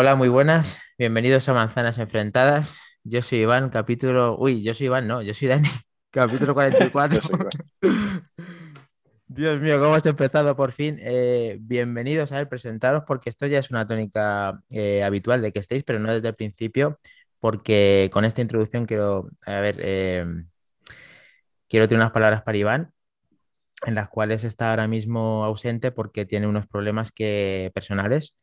Hola, muy buenas. Bienvenidos a Manzanas Enfrentadas. Yo soy Iván, capítulo. Uy, yo soy Iván, no, yo soy Dani, capítulo 44. Dios mío, ¿cómo has empezado por fin? Eh, bienvenidos a ver, presentaros porque esto ya es una tónica eh, habitual de que estéis, pero no desde el principio, porque con esta introducción quiero, a ver, eh, quiero tener unas palabras para Iván, en las cuales está ahora mismo ausente porque tiene unos problemas que, personales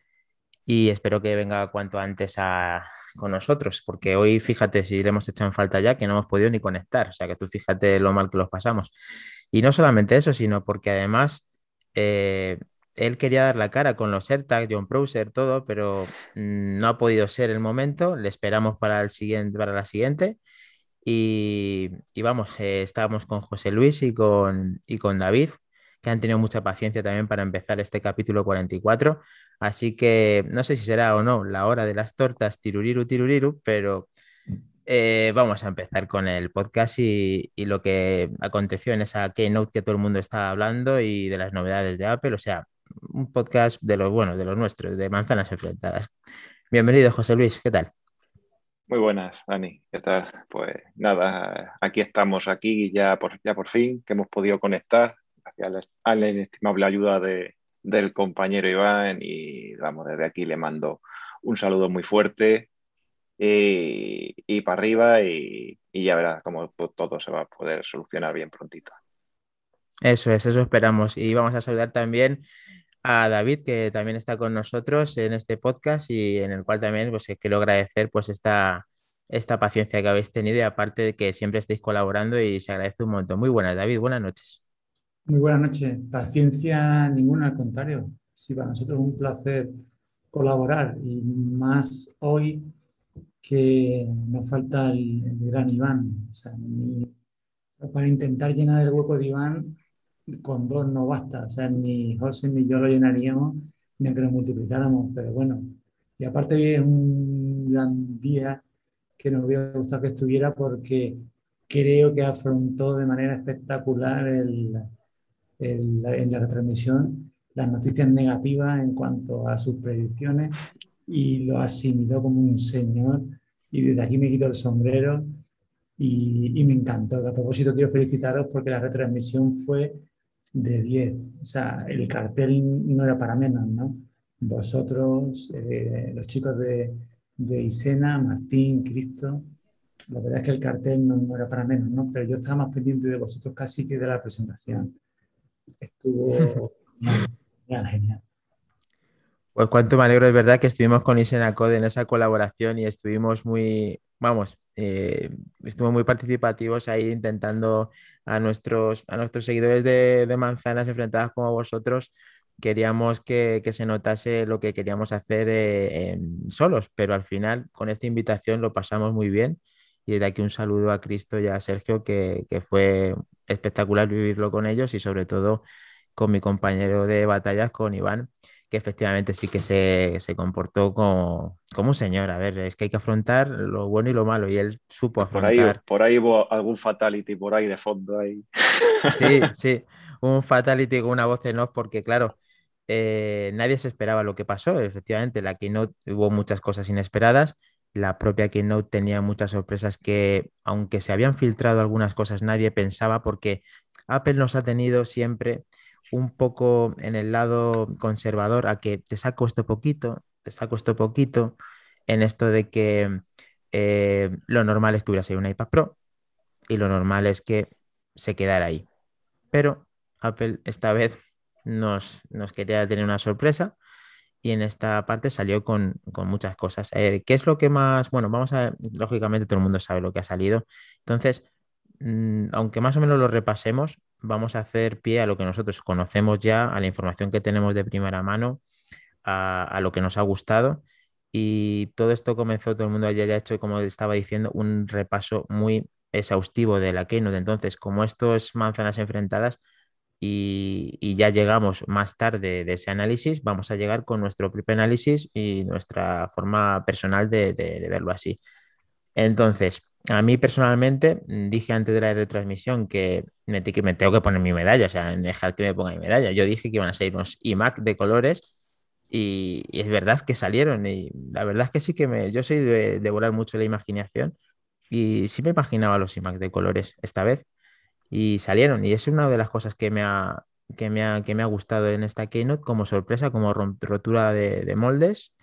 y espero que venga cuanto antes a, con nosotros, porque hoy fíjate si le hemos hecho en falta ya que no hemos podido ni conectar, o sea que tú fíjate lo mal que los pasamos. Y no solamente eso, sino porque además eh, él quería dar la cara con los AirTags, John Browser, todo, pero mm, no ha podido ser el momento, le esperamos para, el siguiente, para la siguiente. Y, y vamos, eh, estábamos con José Luis y con, y con David, que han tenido mucha paciencia también para empezar este capítulo 44. Así que no sé si será o no la hora de las tortas, tiruriru, tiruriru, pero eh, vamos a empezar con el podcast y, lo que aconteció en esa keynote que todo el mundo estaba hablando y de las novedades de Apple. O sea, un podcast de los buenos, de los nuestros, de manzanas enfrentadas. Bienvenido, José Luis, ¿qué tal? Muy buenas, Dani, ¿qué tal? Pues nada, aquí estamos, aquí ya por, ya por fin, que hemos podido conectar, gracias a la inestimable ayuda de, del compañero Iván y vamos, desde aquí le mando un saludo muy fuerte y, y para arriba y, y, ya verás cómo todo se va a poder solucionar bien prontito. Eso es, eso esperamos. Y vamos a saludar también a David, que también está con nosotros en este podcast y en el cual también pues, quiero agradecer pues, esta, esta paciencia que habéis tenido y aparte de que siempre estéis colaborando y se agradece un montón. Muy buenas, David, buenas noches. Muy buenas noches. Paciencia ninguna, al contrario. Sí, para nosotros es un placer colaborar y más hoy que nos falta el, gran Iván. O sea, para intentar llenar el hueco de Iván, con dos no basta. O sea, ni José ni yo lo llenaríamos, ni aunque lo multiplicáramos, pero bueno. Y aparte es un gran día que nos hubiera gustado que estuviera porque creo que afrontó de manera espectacular el, el, en la retransmisión las noticias negativas en cuanto a sus predicciones y lo asimiló como un señor y desde aquí me quito el sombrero y, y me encantó. A propósito quiero felicitaros porque la retransmisión fue de 10, o sea, el cartel no era para menos, ¿no? Vosotros, eh, los chicos de, de Isena, Martín, Cristo, la verdad es que el cartel no, no, era para menos, ¿no? Pero yo estaba más pendiente de vosotros casi que de la presentación. Estuvo genial, genial. Pues cuánto me alegro, es verdad que estuvimos con Isena Code en esa colaboración y estuvimos muy, vamos, eh, estuvimos muy participativos ahí intentando a nuestros, a nuestros seguidores de, de manzanas enfrentadas como vosotros, queríamos que, que, se notase lo que queríamos hacer eh, en, solos, pero al final con esta invitación lo pasamos muy bien y desde aquí un saludo a Cristo y a Sergio, que, que fue espectacular vivirlo con ellos y sobre todo con mi compañero de batallas, con Iván, que efectivamente sí que se, se comportó como, como, un señor. A ver, es que hay que afrontar lo bueno y lo malo, y él supo afrontar. Por ahí, por ahí hubo algún fatality por ahí de fondo ahí. Sí, sí, un fatality con una voz en off, porque claro, eh, nadie se esperaba lo que pasó. Efectivamente, la keynote hubo muchas cosas inesperadas. La propia keynote tenía muchas sorpresas que, aunque se habían filtrado algunas cosas, nadie pensaba, porque Apple nos ha tenido siempre un poco en el lado conservador a que te saco esto poquito, te saco esto poquito, en esto de que eh, lo normal es que hubiera sido un iPad Pro y lo normal es que se quedara ahí. Pero Apple esta vez nos, nos quería tener una sorpresa y en esta parte salió con, con muchas cosas. Eh, ¿Qué es lo que más? Bueno, vamos a lógicamente todo el mundo sabe lo que ha salido. Entonces, mmm, aunque más o menos lo repasemos, vamos a hacer pie a lo que nosotros conocemos ya, a la información que tenemos de primera mano, a, a lo que nos ha gustado. Y todo esto comenzó, todo el mundo haya hecho, como estaba diciendo, un repaso muy exhaustivo de la Keynote. Entonces, como esto es manzanas enfrentadas y, ya llegamos más tarde de ese análisis, vamos a llegar con nuestro propio análisis y nuestra forma personal de, verlo así. Entonces, a mí personalmente, mm, dije antes de la retransmisión que me, que me tengo que poner mi medalla, o sea, dejar que me ponga mi medalla. Yo dije que iban a ser unos iMac de colores Y, es verdad que salieron y la verdad es que sí que me, yo soy de, de volar mucho la imaginación y sí me imaginaba los iMac de colores esta vez y salieron y es una de las cosas que me ha, que me ha, que me ha gustado en esta keynote como sorpresa, como rotura de, de moldes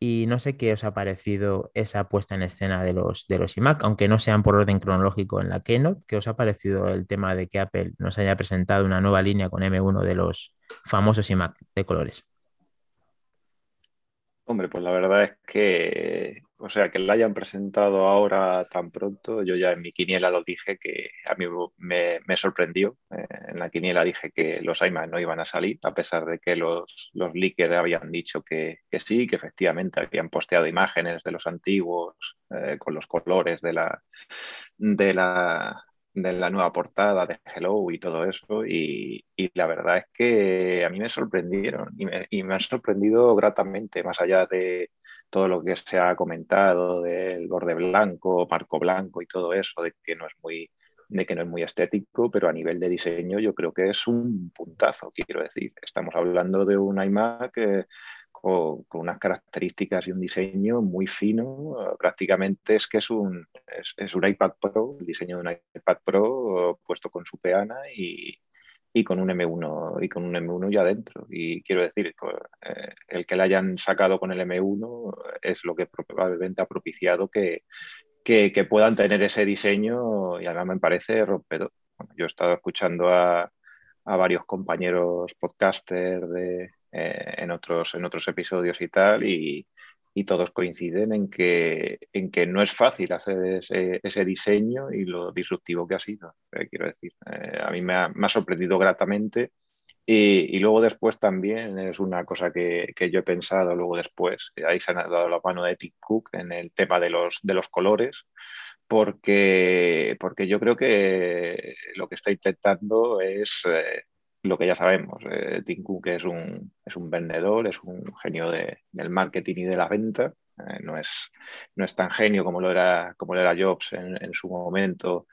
y no sé qué os ha parecido esa puesta en escena de los, de los iMac, aunque no sean por orden cronológico en la Keynote. ¿Qué os ha parecido el tema de que Apple nos haya presentado una nueva línea con M1 de los famosos iMac de colores? Hombre, pues la verdad es que, o sea, que la hayan presentado ahora tan pronto, yo ya en mi quiniela lo dije que a mí me, sorprendió. Eh, en la quiniela dije que los iMac no iban a salir, a pesar de que los, los leakers habían dicho que, sí, que efectivamente habían posteado imágenes de los antiguos eh, con los colores de la, de la, de la nueva portada de Hello y todo eso. Y, la verdad es que a mí me sorprendieron y me, y me, han sorprendido gratamente, más allá de todo lo que se ha comentado del borde blanco, marco blanco y todo eso, de que no es muy de que no es muy estético, pero a nivel de diseño yo creo que es un puntazo, quiero decir. Estamos hablando de un iMac con, unas características y un diseño muy fino. Prácticamente es que es un, es, un iPad Pro, el diseño de un iPad Pro puesto con su peana y, y con un M1 y con un M1 ya dentro. Y quiero decir, eh, el que le hayan sacado con el M1 es lo que probablemente ha propiciado que, que, que puedan tener ese diseño y además me parece rompedor. yo he estado escuchando a, a varios compañeros podcasters de, eh, en, otros, en otros episodios y tal, y, todos coinciden en que, en que no es fácil hacer ese, diseño y lo disruptivo que ha sido. Eh, quiero decir, eh, a mí me ha, sorprendido gratamente. Y, luego después también es una cosa que, yo he pensado luego después, ahí se ha dado la mano de Tim Cook en el tema de los, de los colores, porque, porque yo creo que lo que está intentando es lo que ya sabemos, eh, Tim Cook es un, es un vendedor, es un genio del marketing y de la venta, eh, no, es, no es tan genio como lo era, como lo era Jobs en, su momento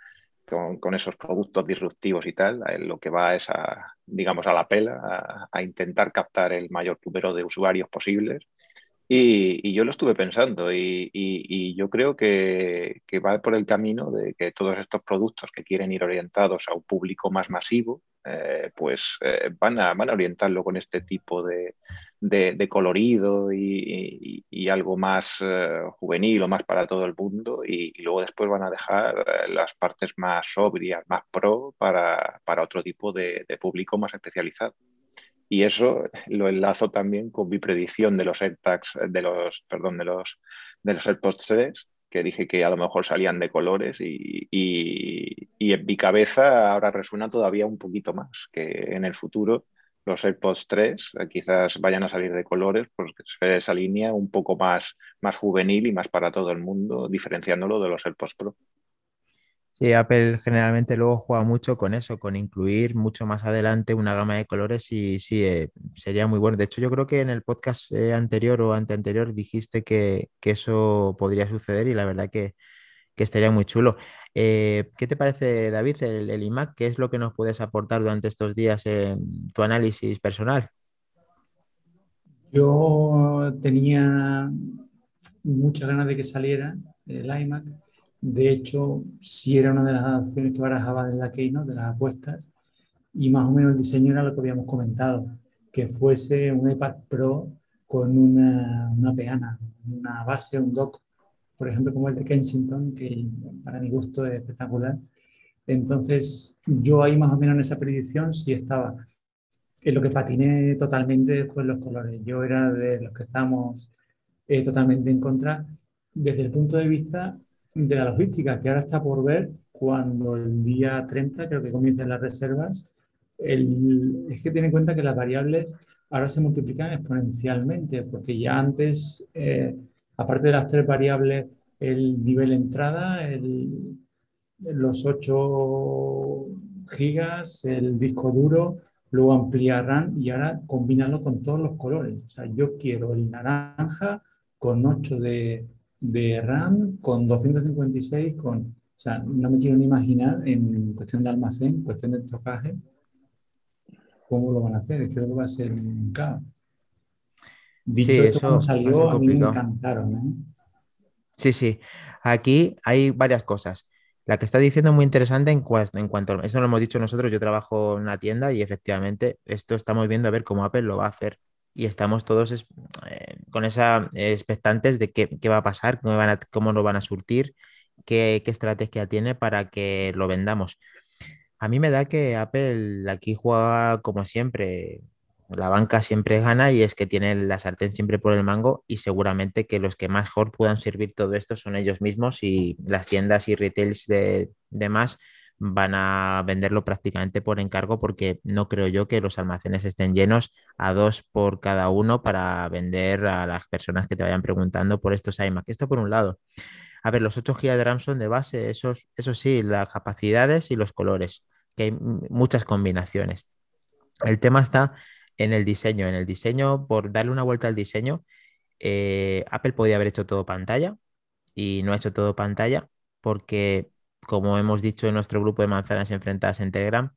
con, esos productos disruptivos y tal, lo que va es a, digamos, a la pela, a, intentar captar el mayor número de usuarios posibles. Y, yo lo estuve pensando y, yo creo que, va por el camino de que todos estos productos que quieren ir orientados a un público más masivo, eh, pues eh, van, a, van a orientarlo con este tipo de, colorido y, algo más eh, juvenil o más para todo el mundo y, luego después van a dejar las partes más sobrias, más pro para, otro tipo de, público más especializado. Y eso lo enlazo también con mi predicción de los AirTags, de los, perdón, de los, de los AirPods 3, que dije que a lo mejor salían de colores y, en mi cabeza ahora resuena todavía un poquito más, que en el futuro los AirPods 3 eh, quizás vayan a salir de colores porque se esa línea un poco más, más juvenil y más para todo el mundo, diferenciándolo de los AirPods Pro. Sí, Apple generalmente luego juega mucho con eso, con incluir mucho más adelante una gama de colores y sí, eh, sería muy bueno. De hecho, yo creo que en el podcast eh, anterior o anteanterior dijiste que, eso podría suceder y la verdad que, estaría muy chulo. Eh, ¿qué te parece, David, el, el, iMac? ¿Qué es lo que nos puedes aportar durante estos días en tu análisis personal? Yo tenía muchas ganas de que saliera el iMac de hecho, sí era una de las opciones que barajaba de la Keynote, de las apuestas, y más o menos el diseño era lo que habíamos comentado, que fuese un iPad Pro con una, una peana, una base, un dock, por ejemplo, como el de Kensington, que para mi gusto es espectacular. Entonces, yo ahí más o menos en esa predicción sí estaba. En lo que patiné totalmente fue los colores. Yo era de los que estamos eh, totalmente en contra desde el punto de vista de la logística, que ahora está por ver cuando el día 30, creo que comiencen las reservas, el, es que tiene en cuenta que las variables ahora se multiplican exponencialmente, porque ya antes, eh, aparte de las tres variables, el nivel de entrada, el, los 8 gigas, el disco duro, luego ampliarán y ahora combinarlo con todos los colores. O sea, yo quiero el naranja con 8 de, de RAM con 256, con, o sea, no me quiero ni imaginar en cuestión de almacén, cuestión de trocaje, cómo lo van a hacer. Creo que va a ser un caos. Dicho eso, como salió, a mí me encantaron. ¿eh? Sí, sí. Aquí hay varias cosas. La que está diciendo es muy interesante en, en cuanto a eso lo hemos dicho nosotros. Yo trabajo en una tienda y efectivamente esto estamos viendo a ver cómo Apple lo va a hacer y estamos todos eh, con esa expectantes de qué, va a pasar, cómo, van cómo lo van a surtir, qué, qué estrategia tiene para que lo vendamos. A mí me da que Apple aquí juega como siempre, la banca siempre gana y es que tiene la sartén siempre por el mango y seguramente que los que mejor puedan servir todo esto son ellos mismos y las tiendas y retails de, demás van a venderlo prácticamente por encargo porque no creo yo que los almacenes estén llenos a dos por cada uno para vender a las personas que te vayan preguntando por estos iMac. Esto por un lado. A ver, los 8 GB de RAM son de base, eso, sí, las capacidades y los colores, que hay muchas combinaciones. El tema está en el diseño. En el diseño, por darle una vuelta al diseño, eh, Apple podía haber hecho todo pantalla y no ha hecho todo pantalla porque, como hemos dicho en nuestro grupo de manzanas enfrentadas en Telegram,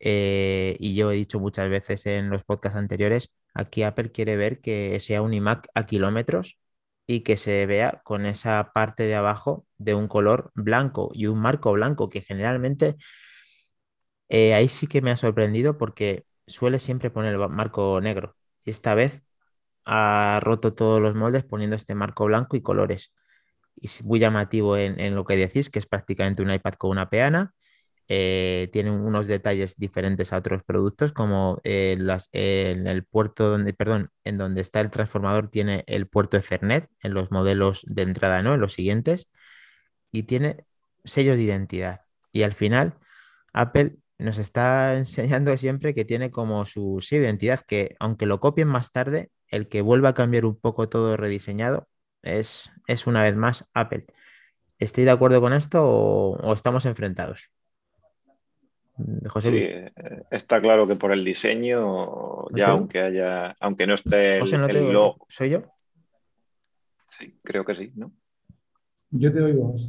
eh, y yo he dicho muchas veces en los podcasts anteriores, aquí Apple quiere ver que sea un iMac a kilómetros y que se vea con esa parte de abajo de un color blanco y un marco blanco que generalmente eh, ahí sí que me ha sorprendido porque suele siempre poner el marco negro. Y esta vez ha roto todos los moldes poniendo este marco blanco y colores. Y es muy llamativo en, lo que decís, que es prácticamente un iPad con una peana. Eh, tiene unos detalles diferentes a otros productos, como eh, las, en el puerto donde, perdón, en donde está el transformador tiene el puerto Ethernet en los modelos de entrada, ¿no? En los siguientes. Y tiene sellos de identidad. Y al final, Apple nos está enseñando siempre que tiene como su identidad, que aunque lo copien más tarde, el que vuelva a cambiar un poco todo rediseñado es, es una vez más Apple. ¿Estoy de acuerdo con esto o, estamos enfrentados? Mm, José sí, eh, está claro que por el diseño, ya aunque haya, aunque no esté el, logo. ¿Soy yo? Sí, creo que sí, ¿no? Yo te oigo, José.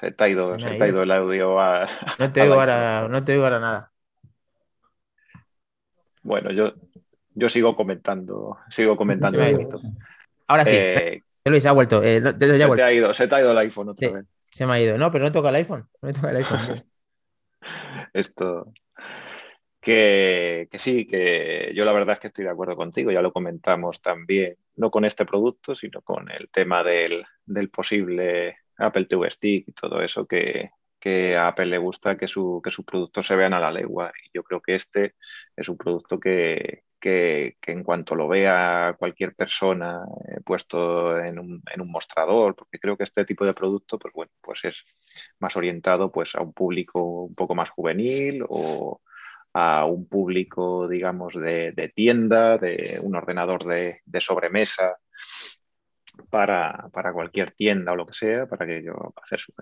Se te ha ido, se te ha ido el audio a. No te, oigo ahora, no te ahora nada. Bueno, yo, yo sigo comentando, sigo comentando. Ahora sí. Eh, Luis, ha vuelto. Eh, se, Te ha ido, se te ha ido el iPhone otra vez. Se me ha ido. No, pero no toca el iPhone. No toca el iPhone. Esto. Que, que, sí, que yo la verdad es que estoy de acuerdo contigo, ya lo comentamos también, no con este producto, sino con el tema del, del posible Apple TV Stick y todo eso que, a Apple le gusta que, su, que sus productos se vean a la legua. Y yo creo que este es un producto que, en cuanto lo vea cualquier persona eh, puesto en un, en un, mostrador, porque creo que este tipo de producto, pues bueno, pues es más orientado pues a un público un poco más juvenil o a un público, digamos, de, tienda, de un ordenador de, de sobremesa para, cualquier tienda o lo que sea, para que yo hacer sus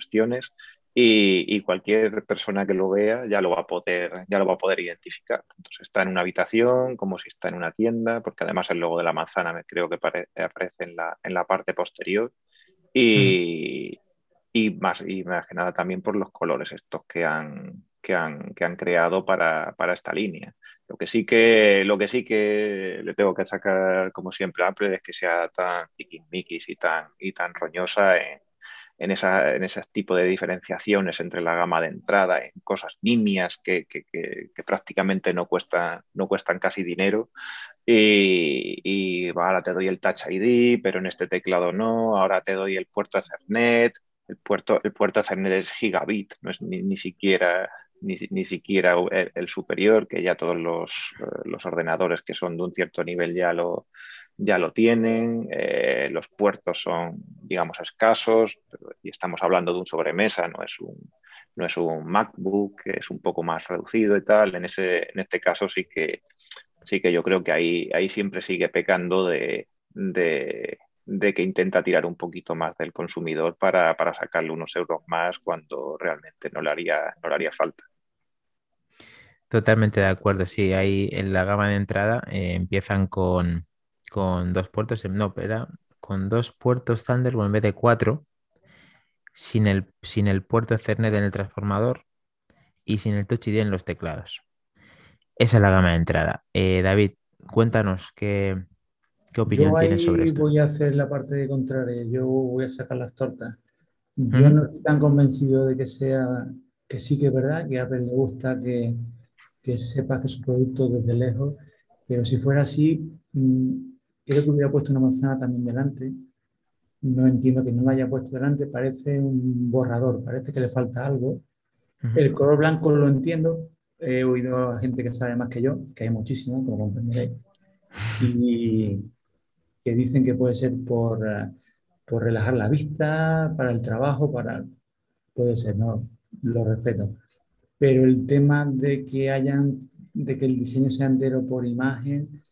y, cualquier persona que lo vea ya lo va a poder, ya lo va a poder identificar. Entonces está en una habitación como si está en una tienda, porque además el logo de la manzana me creo que aparece en la, en la parte posterior y, y, más, y más que nada también por los colores estos que han, que han, que han creado para, para esta línea. Lo que sí que, lo que sí que le tengo que sacar, como siempre, a Apple es que sea tan tiquismiquis y tan, y tan roñosa en, en, esa, en ese tipo de diferenciaciones entre la gama de entrada, en cosas nimias que, que, que, prácticamente no cuestan, no cuestan casi dinero. Y, ahora te doy el Touch ID, pero en este teclado no, ahora te doy el puerto Ethernet. El puerto, el puerto Ethernet es gigabit, no es ni, ni siquiera ni, siquiera el, superior, que ya todos los, los, ordenadores que son de un cierto nivel ya lo, ya lo tienen, eh, los puertos son, digamos, escasos, y estamos hablando de un sobremesa, no es un, no es un MacBook, es un poco más reducido y tal. En, ese, en este caso sí que, sí que yo creo que ahí, ahí siempre sigue pecando de, de, de que intenta tirar un poquito más del consumidor para, para, sacarle unos euros más cuando realmente no le haría, no le haría falta. Totalmente de acuerdo, sí, ahí en la gama de entrada eh, empiezan con, con, dos puertos, no, pero con dos puertos Thunderbolt en vez de cuatro, sin el, sin el puerto Ethernet en el transformador y sin el Touch ID en los teclados. Esa es la gama de entrada. Eh, David, cuéntanos qué, qué opinión tienes sobre esto. Voy a hacer la parte de contraria, yo voy a sacar las tortas. Yo no estoy tan convencido de que sea, que sí que es verdad, que a Apple le gusta que, que sepa que su producto desde lejos, pero si fuera así, mm, creo que hubiera puesto una manzana también delante. No entiendo que no la haya puesto delante, parece un borrador, parece que le falta algo. El color blanco lo entiendo, he oído a gente que sabe más que yo, que hay muchísimo, como comprenderéis, y que dicen que puede ser por, eh, por relajar la vista, para el trabajo, para... Puede ser, no, lo respeto. Pero el tema de que hayan, de que el diseño sea entero por imagen,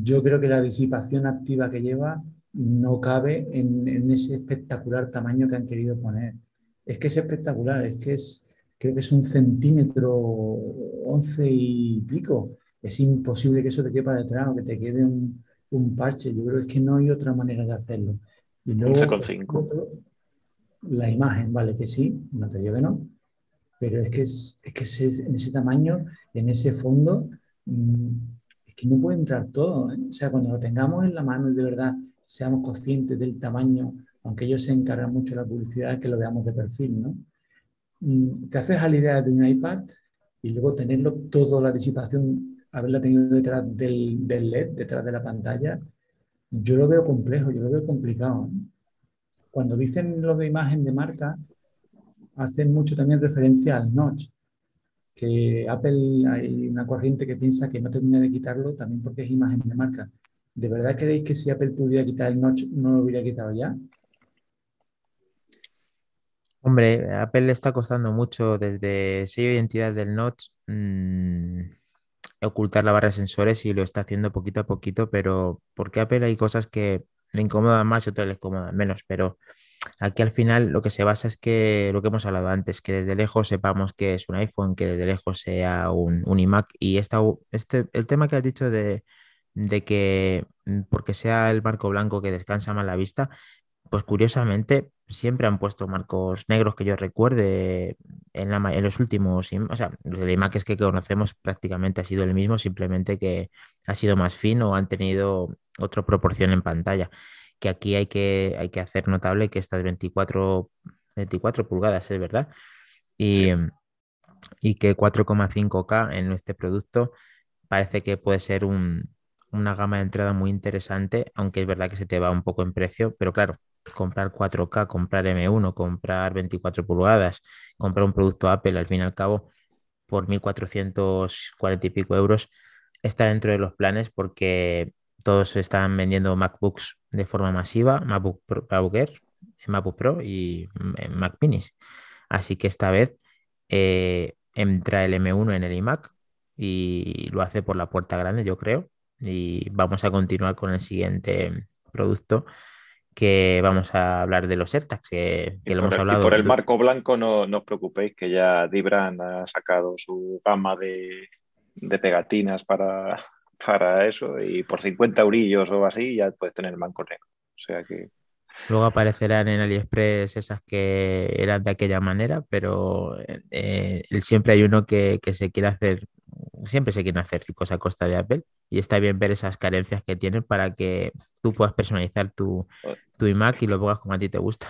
yo creo que la disipación activa que lleva no cabe en, en ese espectacular tamaño que han querido poner. Es que es espectacular, es que es, creo que es un centímetro, once y pico. Es imposible que eso te quepa detrás o que te quede un, un parche. Yo creo que es que no hay otra manera de hacerlo. Y luego, 11,5. La imagen, vale, que sí, no te digo que no, pero es que, es, es que en ese tamaño, en ese fondo, mm, es que no puede entrar todo. ¿eh? O sea, cuando lo tengamos en la mano y de verdad seamos conscientes del tamaño, aunque ellos se encargan mucho de la publicidad, que lo veamos de perfil, ¿no? Mm, te haces a la idea de un iPad y luego tenerlo toda la disipación, haberla tenido detrás del, del, LED, detrás de la pantalla, yo lo veo complejo, yo lo veo complicado. Cuando dicen lo de imagen de marca, hacen mucho también referencia al notch, que Apple hay una corriente que piensa que no termina de quitarlo también porque es imagen de marca. ¿De verdad creéis que si Apple pudiera quitar el notch no lo hubiera quitado ya? Hombre, Apple le está costando mucho desde sello de identidad del notch mm, ocultar la barra de sensores y lo está haciendo poquito a poquito, pero porque Apple hay cosas que le incomodan más y otras le incomodan menos, pero aquí al final lo que se basa es que lo que hemos hablado antes, que desde lejos sepamos que es un iPhone, que desde lejos sea un, un iMac. Y esta, este, el tema que has dicho de, de que mm, porque sea el marco blanco que descansa más la vista, pues curiosamente siempre han puesto marcos negros que yo recuerde en, la, en los últimos, o sea, el iMac es que conocemos prácticamente ha sido el mismo, simplemente que ha sido más fino o han tenido otra proporción en pantalla, que aquí hay que, hay que hacer notable que estas 24, 24 pulgadas, es verdad, y, y que 4,5K en este producto parece que puede ser un, una gama de entrada muy interesante, aunque es verdad que se te va un poco en precio, pero claro, comprar 4K, comprar M1, comprar 24 pulgadas, comprar un producto Apple, al fin y al cabo, por 1.440 y pico euros, está dentro de los planes porque todos están vendiendo MacBooks de forma masiva, MacBook Pro, MacBook Pro y mm, Mac Minis. Así que esta vez eh, entra el M1 en el iMac y lo hace por la puerta grande, yo creo. Y vamos a continuar con el siguiente producto que vamos a hablar de los AirTags, que, lo hemos hablado. Y por el marco blanco no, no, os preocupéis, que ya Dibran ha sacado su gama de, de pegatinas para, para eso y por 50 eurillos o así ya puedes tener el manco negro. O sea que... Luego aparecerán en AliExpress esas que eran de aquella manera, pero eh, siempre hay uno que, que, se quiere hacer siempre se quieren hacer ricos a costa de Apple y está bien ver esas carencias que tienen para que tú puedas personalizar tu, tu iMac y lo pongas como a ti te gusta.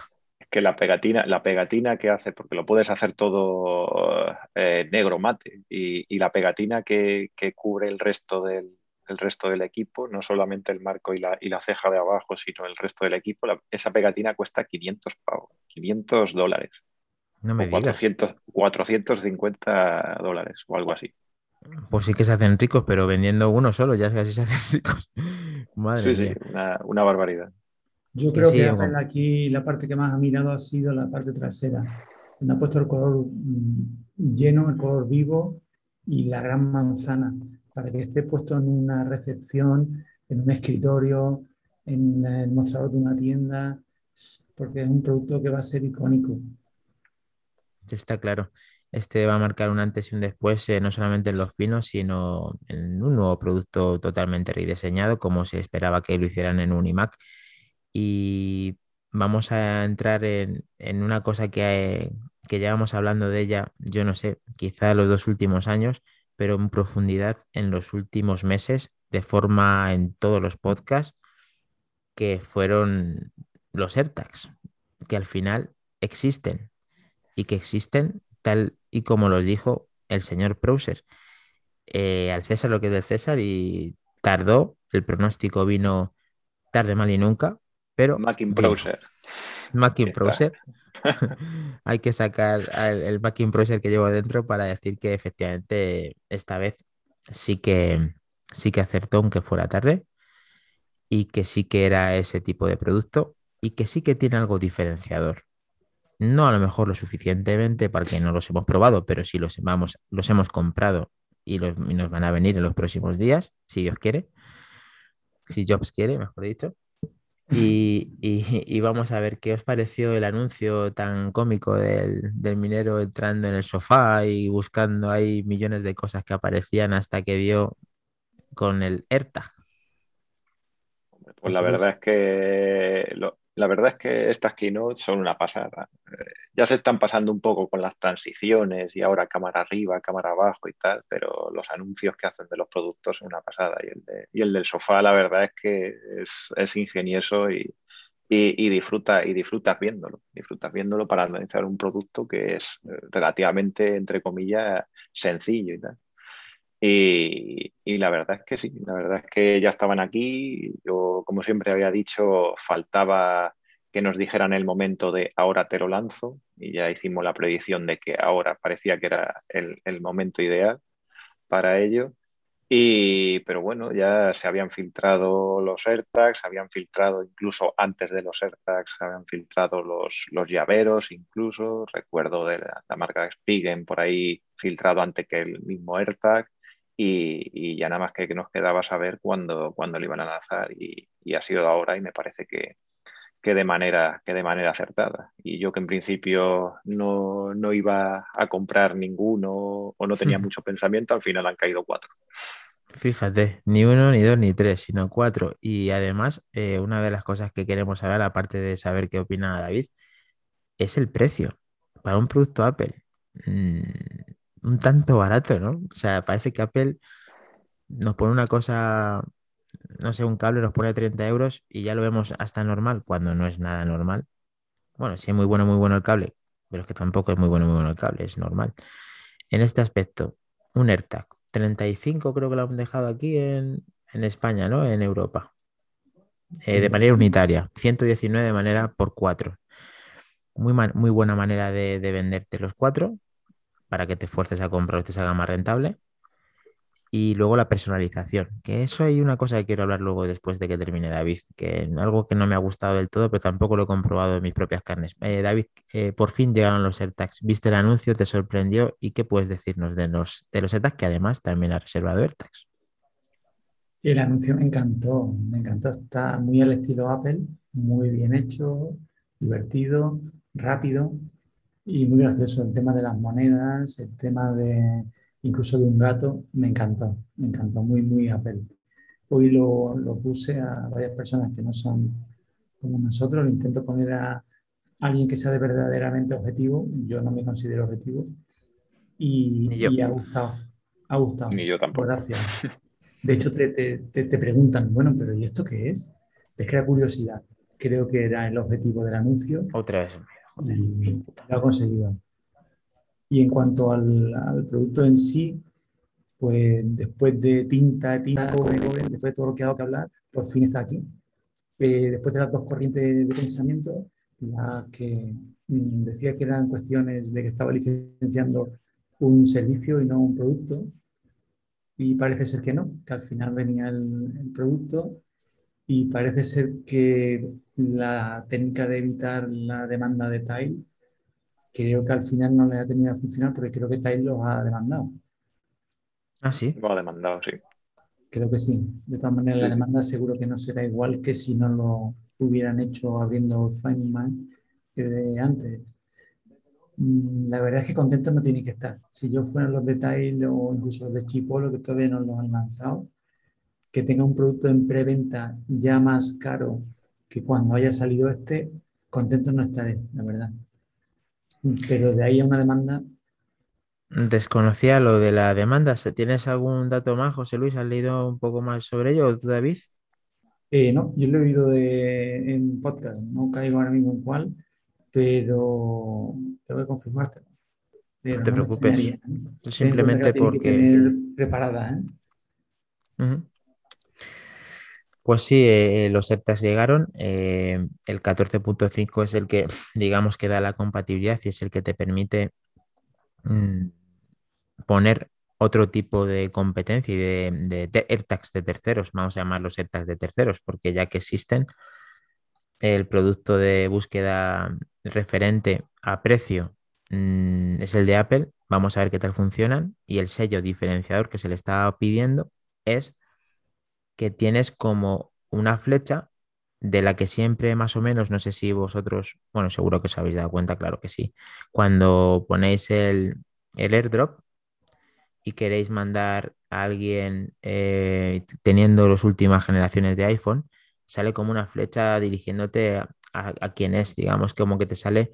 Que la pegatina, la pegatina que hace, porque lo puedes hacer todo eh, negro mate y, la pegatina que, cubre el resto del, resto del equipo, no solamente el marco y la, y la ceja de abajo, sino el resto del equipo, esa pegatina cuesta 500 pavos, 500 dólares. No me 400, 450 dólares o algo así. Pues sí que se hacen ricos, pero vendiendo uno solo ya casi se hacen ricos. Madre sí, sí, una, barbaridad. Yo creo que aquí la parte que más ha mirado ha sido la parte trasera. Donde ha puesto el color mm, lleno, el color vivo y la gran manzana, para que esté puesto en una recepción, en un escritorio, en el mostrador de una tienda, porque es un producto que va a ser icónico. Está claro. Este va a marcar un antes y un después, eh, no solamente en los finos, sino en un nuevo producto totalmente rediseñado, como se esperaba que lo hicieran en un iMac. Y vamos a entrar en, una cosa que, que llevamos hablando de ella, yo no sé, quizá los dos últimos años, pero en profundidad en los últimos meses, de forma en todos los podcasts, que fueron los AirTags, que al final existen y que existen tal y como los dijo el señor Prouser. Eh, al César lo que es del César y tardó, el pronóstico vino tarde, mal y nunca, pero... Mackin Prouser. Hay que sacar el, el Prouser que llevo dentro para decir que efectivamente esta vez sí que, sí que acertó aunque fuera tarde y que sí que era ese tipo de producto y que sí que tiene algo diferenciador. No a lo mejor lo suficientemente para que no los hemos probado, pero sí los, vamos, los hemos comprado y, los, y nos van a venir en los próximos días, si Dios quiere, si Jobs quiere, mejor dicho. Y, y, y, vamos a ver qué os pareció el anuncio tan cómico del, del, minero entrando en el sofá y buscando ahí millones de cosas que aparecían hasta que vio con el AirTag. Pues la verdad es que lo, la verdad es que estas keynotes son una pasada. Eh, ya se están pasando un poco con las transiciones y ahora cámara arriba, cámara abajo y tal, pero los anuncios que hacen de los productos son una pasada. Y el, y el del sofá, la verdad es que es, ingenioso y, y, y, disfruta, y disfrutas viéndolo. Disfrutas viéndolo para analizar un producto que es eh, relativamente, entre comillas, sencillo y tal. Y, y, la verdad es que sí, la verdad es que ya estaban aquí. Yo, como siempre había dicho, faltaba que nos dijeran el momento de ahora te lo lanzo y ya hicimos la predicción de que ahora parecía que era el, el momento ideal para ello. Y, pero bueno, ya se habían filtrado los AirTags, habían filtrado incluso antes de los AirTags, habían filtrado los, los llaveros incluso. Recuerdo de la, la marca Spigen por ahí filtrado antes que el mismo AirTag. Y, y, ya nada más que, nos quedaba saber cuándo, cuándo lo iban a lanzar y, y, ha sido ahora y me parece que, que, de manera, que de manera acertada. Y yo que en principio no, no iba a comprar ninguno o no tenía mucho pensamiento, al final han caído cuatro. Fíjate, ni uno, ni dos, ni tres, sino cuatro. Y además, eh, una de las cosas que queremos hablar, aparte de saber qué opina David, es el precio para un producto Apple. Mm un tanto barato, ¿no? O sea, parece que Apple nos pone una cosa, no sé, un cable nos pone 30 euros y ya lo vemos hasta normal, cuando no es nada normal. Bueno, sí es muy bueno, muy bueno el cable, pero es que tampoco es muy bueno, muy bueno el cable, es normal. En este aspecto, un AirTag, 35 creo que lo han dejado aquí en, en España, ¿no? En Europa. Eh, de manera unitaria, 119 de manera por 4. Muy, muy buena manera de, de venderte los cuatro para que te fuerces a comprar y te salga más rentable. Y luego la personalización, que eso hay una cosa que quiero hablar luego después de que termine David, que algo que no me ha gustado del todo, pero tampoco lo he comprobado en mis propias carnes. Eh, David, eh, por fin llegaron los AirTags. ¿Viste el anuncio? ¿Te sorprendió? ¿Y qué puedes decirnos de los, de los AirTags que además también ha reservado AirTags? El anuncio me encantó, me encantó. Está muy al estilo Apple, muy bien hecho, divertido, rápido. Y muy gracioso el tema de las monedas, el tema de incluso de un gato, me encantó, me encantó, muy, muy Apple. Hoy lo, lo puse a varias personas que no son como nosotros, lo intento poner a alguien que sea de verdaderamente objetivo, yo no me considero objetivo, y, y ha gustado, ha gustado. Ni yo tampoco. Gracias. De hecho, te, te, te, preguntan, bueno, pero ¿y esto qué es? Te crea curiosidad. Creo que era el objetivo del anuncio. Otra vez. Y lo ha conseguido. Y en cuanto al, al, producto en sí, pues después de tinta, tinta, después de todo lo que ha dado que hablar, por fin está aquí. Eh, después de las dos corrientes de pensamiento, la que mm, decía que eran cuestiones de que estaba licenciando un servicio y no un producto, y parece ser que no, que al final venía el, el producto y parece ser que la técnica de evitar la demanda de Tile, creo que al final no le ha tenido a funcionar porque creo que Tile los ha demandado. Ah, sí. Lo ha demandado, sí. Creo que sí. De todas maneras, sí. la demanda seguro que no será igual que si no lo hubieran hecho abriendo Feynman que antes. Mm, la verdad es que contento no tiene que estar. Si yo fuera los de Tile o incluso los de Chipolo, que todavía no los han lanzado, que tenga un producto en preventa ya más caro que cuando haya salido este, contento no estaré, la verdad. Pero de ahí a una demanda, Desconocía lo de la demanda. ¿Tienes algún dato más, José Luis? ¿Has leído un poco más sobre ello, o tú, David? Eh, no, yo lo he oído de, en podcast, no caigo ahora mismo en cuál, pero tengo que confirmarte. No te preocupes. Simplemente porque. preparada, ¿eh? Pues sí, eh, los ERTAs llegaron. Eh, el 14.5 es el que, digamos, que da la compatibilidad y es el que te permite mm, poner otro tipo de competencia y de, de, de terceros, vamos a llamarlos AirTags de terceros, porque ya que existen, el producto de búsqueda referente a precio mm, es el de Apple, vamos a ver qué tal funcionan, y el sello diferenciador que se le está pidiendo es que tienes como una flecha de la que siempre más o menos, no sé si vosotros, bueno, seguro que os habéis dado cuenta, claro que sí, cuando ponéis el, el airdrop, y queréis mandar a alguien eh, teniendo las últimas generaciones de iPhone, sale como una flecha dirigiéndote a, a, quien es, digamos, como que te sale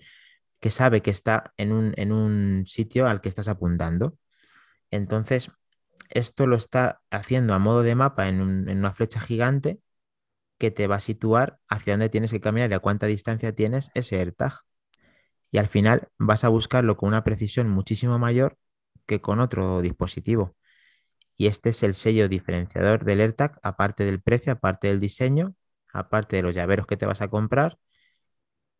que sabe que está en un, en un sitio al que estás apuntando. Entonces, esto lo está haciendo a modo de mapa en, una flecha gigante que te va a situar hacia dónde tienes que caminar y a cuánta distancia tienes ese AirTag. Y al final vas a buscarlo con una precisión muchísimo mayor que con otro dispositivo. Y este es el sello diferenciador del AirTag, aparte del precio, aparte del diseño, aparte de los llaveros que te vas a comprar.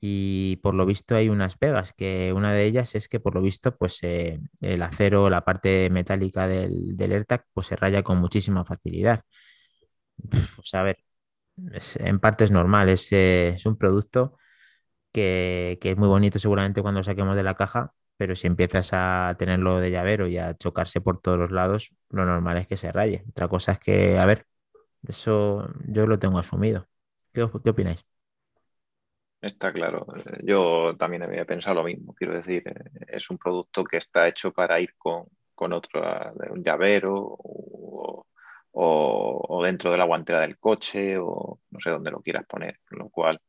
Y por lo visto hay unas pegas, que una de ellas es que por lo visto pues eh, el acero, la parte metálica del, del, AirTag pues se raya con muchísima facilidad. Pues a ver, en parte es normal, es, eh, es un producto que, que, es muy bonito seguramente cuando lo saquemos de la caja, pero si empiezas a tenerlo de llavero y a chocarse por todos los lados, lo normal es que se raye. Otra cosa es que, a ver, eso yo lo tengo asumido. ¿Qué, opináis? Está claro. Yo también había pensado lo mismo. Quiero decir, es un producto que está hecho para ir con, con otro, un llavero o, dentro de la guantera del coche o no sé dónde lo quieras poner. Con lo cual,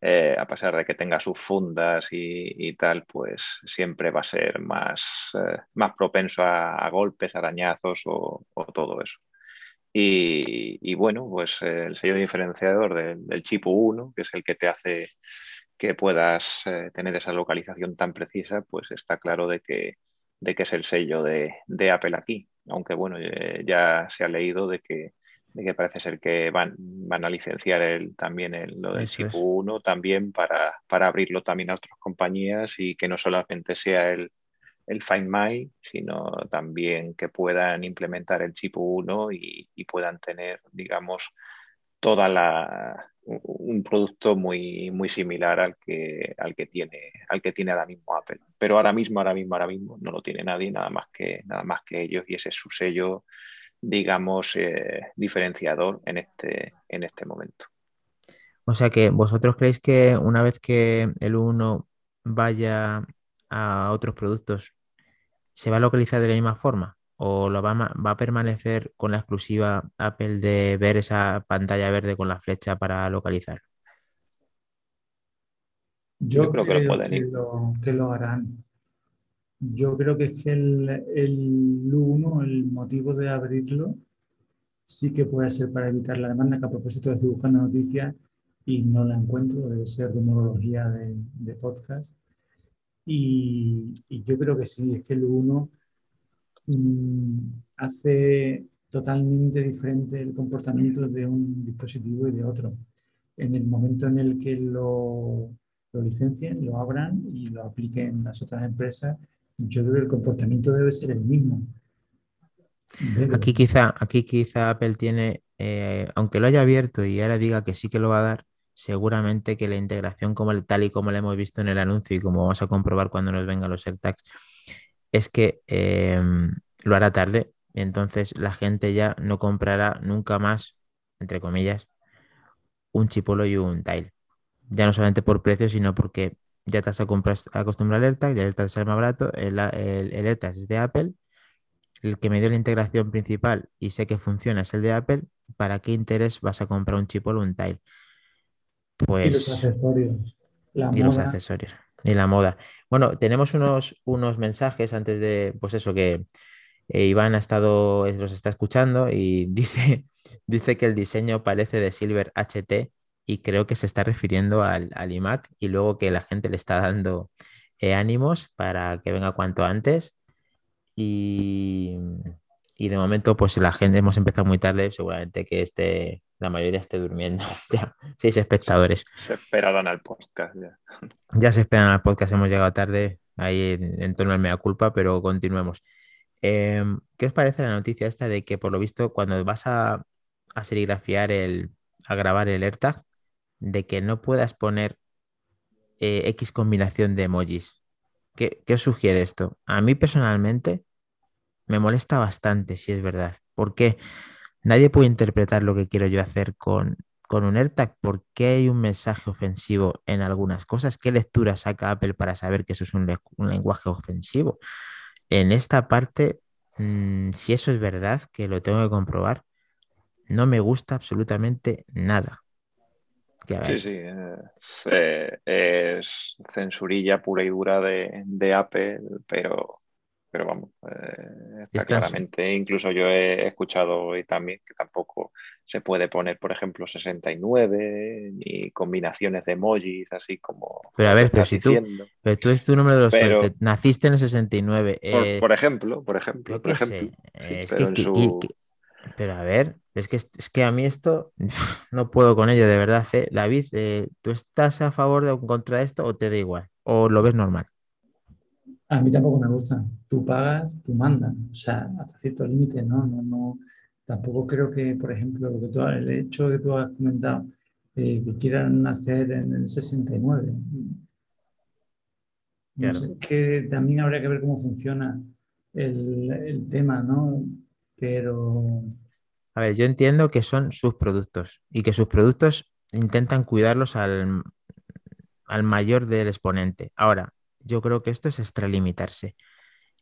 eh, a pesar de que tenga sus fundas y, tal, pues siempre va a ser más, eh, más propenso a, golpes, arañazos o, todo eso. Y, bueno, pues el sello diferenciador del chip 1, que es el que te hace que puedas eh, tener esa localización tan precisa, pues está claro de que, de que es el sello de, de Apple aquí. Aunque bueno, ya se ha leído de que de que parece ser que van, van a licenciar el, también el, lo del chip 1 también para, para, abrirlo también a otras compañías y que no solamente sea el, el Find My, sino también que puedan implementar el chip 1 y, puedan tener, digamos, toda la un producto muy, muy similar al que, al que tiene al que tiene ahora mismo Apple. Pero ahora mismo, ahora mismo, ahora mismo no lo tiene nadie, nada más que, nada más que ellos, y ese es su sello digamos, eh, diferenciador en este, en este momento. O sea que vosotros creéis que una vez que el 1 vaya a otros productos, ¿se va a localizar de la misma forma? ¿O lo va, va a permanecer con la exclusiva Apple de ver esa pantalla verde con la flecha para localizar? Yo, creo, que, lo pueden ir. que lo harán. Yo creo que es que el, el 1, el motivo de abrirlo, sí que puede ser para evitar la demanda, que a propósito estoy buscando noticias y no la encuentro, debe ser de homología de, de podcast. Y, yo creo que sí, es que el 1 mm, hace totalmente diferente el comportamiento de un dispositivo y de otro. En el momento en el que lo, lo licencien, lo abran y lo apliquen las otras empresas, yo creo que el comportamiento debe ser el mismo. Aquí quizá, aquí quizá Apple tiene, eh, aunque lo haya abierto y ahora diga que sí que lo va a dar, seguramente que la integración como el, tal y como lo hemos visto en el anuncio y como vamos a comprobar cuando nos vengan los AirTags, es que em, lo hará tarde. Entonces la gente ya no comprará nunca más, entre comillas, un chipolo y un tile. Ya no solamente por precio, sino porque ya te has acostumbrado al AirTag, y el AirTag es más barato, el, el, el AirTag es de Apple, el que me dio la integración principal y sé que funciona es el de Apple, ¿para qué interés vas a comprar un chip o un tile? Pues... Y los accesorios. y los accesorios. Ni la moda. Bueno, tenemos unos, unos mensajes antes de, pues eso, que eh, Iván ha estado, eh, los está escuchando y dice, dice que el diseño parece de Silver HT y creo que se está refiriendo al, al iMac y luego que la gente le está dando eh, ánimos para que venga cuanto antes y, y de momento pues la gente hemos empezado muy tarde, seguramente que esté, la mayoría esté durmiendo, ya, seis espectadores. Se esperarán al podcast ya. Ya se esperan al podcast, hemos llegado tarde ahí en, en torno al mea culpa, pero continuemos. Em, ¿qué os parece la noticia esta de que por lo visto cuando vas a, a serigrafiar el, a grabar el AirTag, de que no puedas poner eh, X combinación de emojis? ¿Qué, qué os sugiere esto? A mí personalmente me molesta bastante, si es verdad, porque nadie puede interpretar lo que quiero yo hacer con, con un AirTag. ¿Por qué hay un mensaje ofensivo en algunas cosas? ¿Qué lectura saca Apple para saber que eso es un, le- un lenguaje ofensivo? En esta parte, mm, si eso es verdad, que lo tengo que comprobar, no me gusta absolutamente nada. Sí, sí, es, eh, es censurilla pura y dura de, de Apple, pero, pero vamos, eh, está claramente. Incluso yo he escuchado hoy también que tampoco se puede poner, por ejemplo, 69 ni combinaciones de emojis, así como, pero a ver, pero si tú, pero tú es tu número de suerte, Pero, naciste en el 69, por, eh, por ejemplo, por ejemplo, por ejemplo, sí, eh, es pero que, en que- que- su, que- pero a ver, es que, es que a mí esto no puedo con ello, de verdad, ¿eh? David, ¿tú estás a favor de o contra esto o te da igual? ¿O lo ves normal? A mí tampoco me gusta. Tú pagas, tú mandas. O sea, hasta cierto límite, ¿no? No, no. Tampoco creo que, por ejemplo, lo que tú, el hecho que tú has comentado, eh, que quieran nacer en el 69. No Claro. sé, que también habría que ver cómo funciona el, el tema, ¿no? Pero A ver, yo entiendo que son sus productos y que sus productos intentan cuidarlos al, al mayor del exponente. Ahora, yo creo que esto es extralimitarse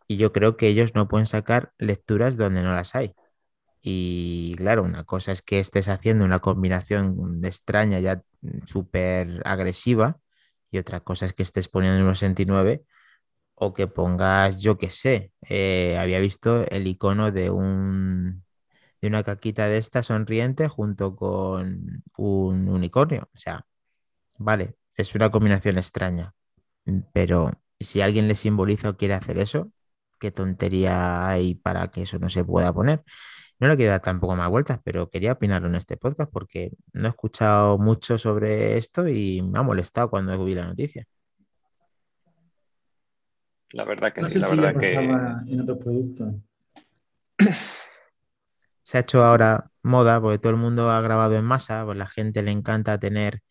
y yo creo que ellos no pueden sacar lecturas donde no las hay. Y claro, una cosa es que estés haciendo una combinación extraña ya súper agresiva y otra cosa es que estés poniendo un 69 o que pongas, yo qué sé, eh, había visto el icono de un de una caquita de esta sonriente junto con un unicornio. O sea, vale, es una combinación extraña, pero si alguien le simboliza o quiere hacer eso, ¿qué tontería hay para que eso no se pueda poner? No le quiero dar tampoco más vueltas, pero quería opinarlo en este podcast porque no he escuchado mucho sobre esto y me ha molestado cuando vi la noticia. la verdad que no sé la si verdad que pasaba en otros productos. Se ha hecho ahora moda porque todo el mundo ha grabado en masa, pues la gente le encanta tener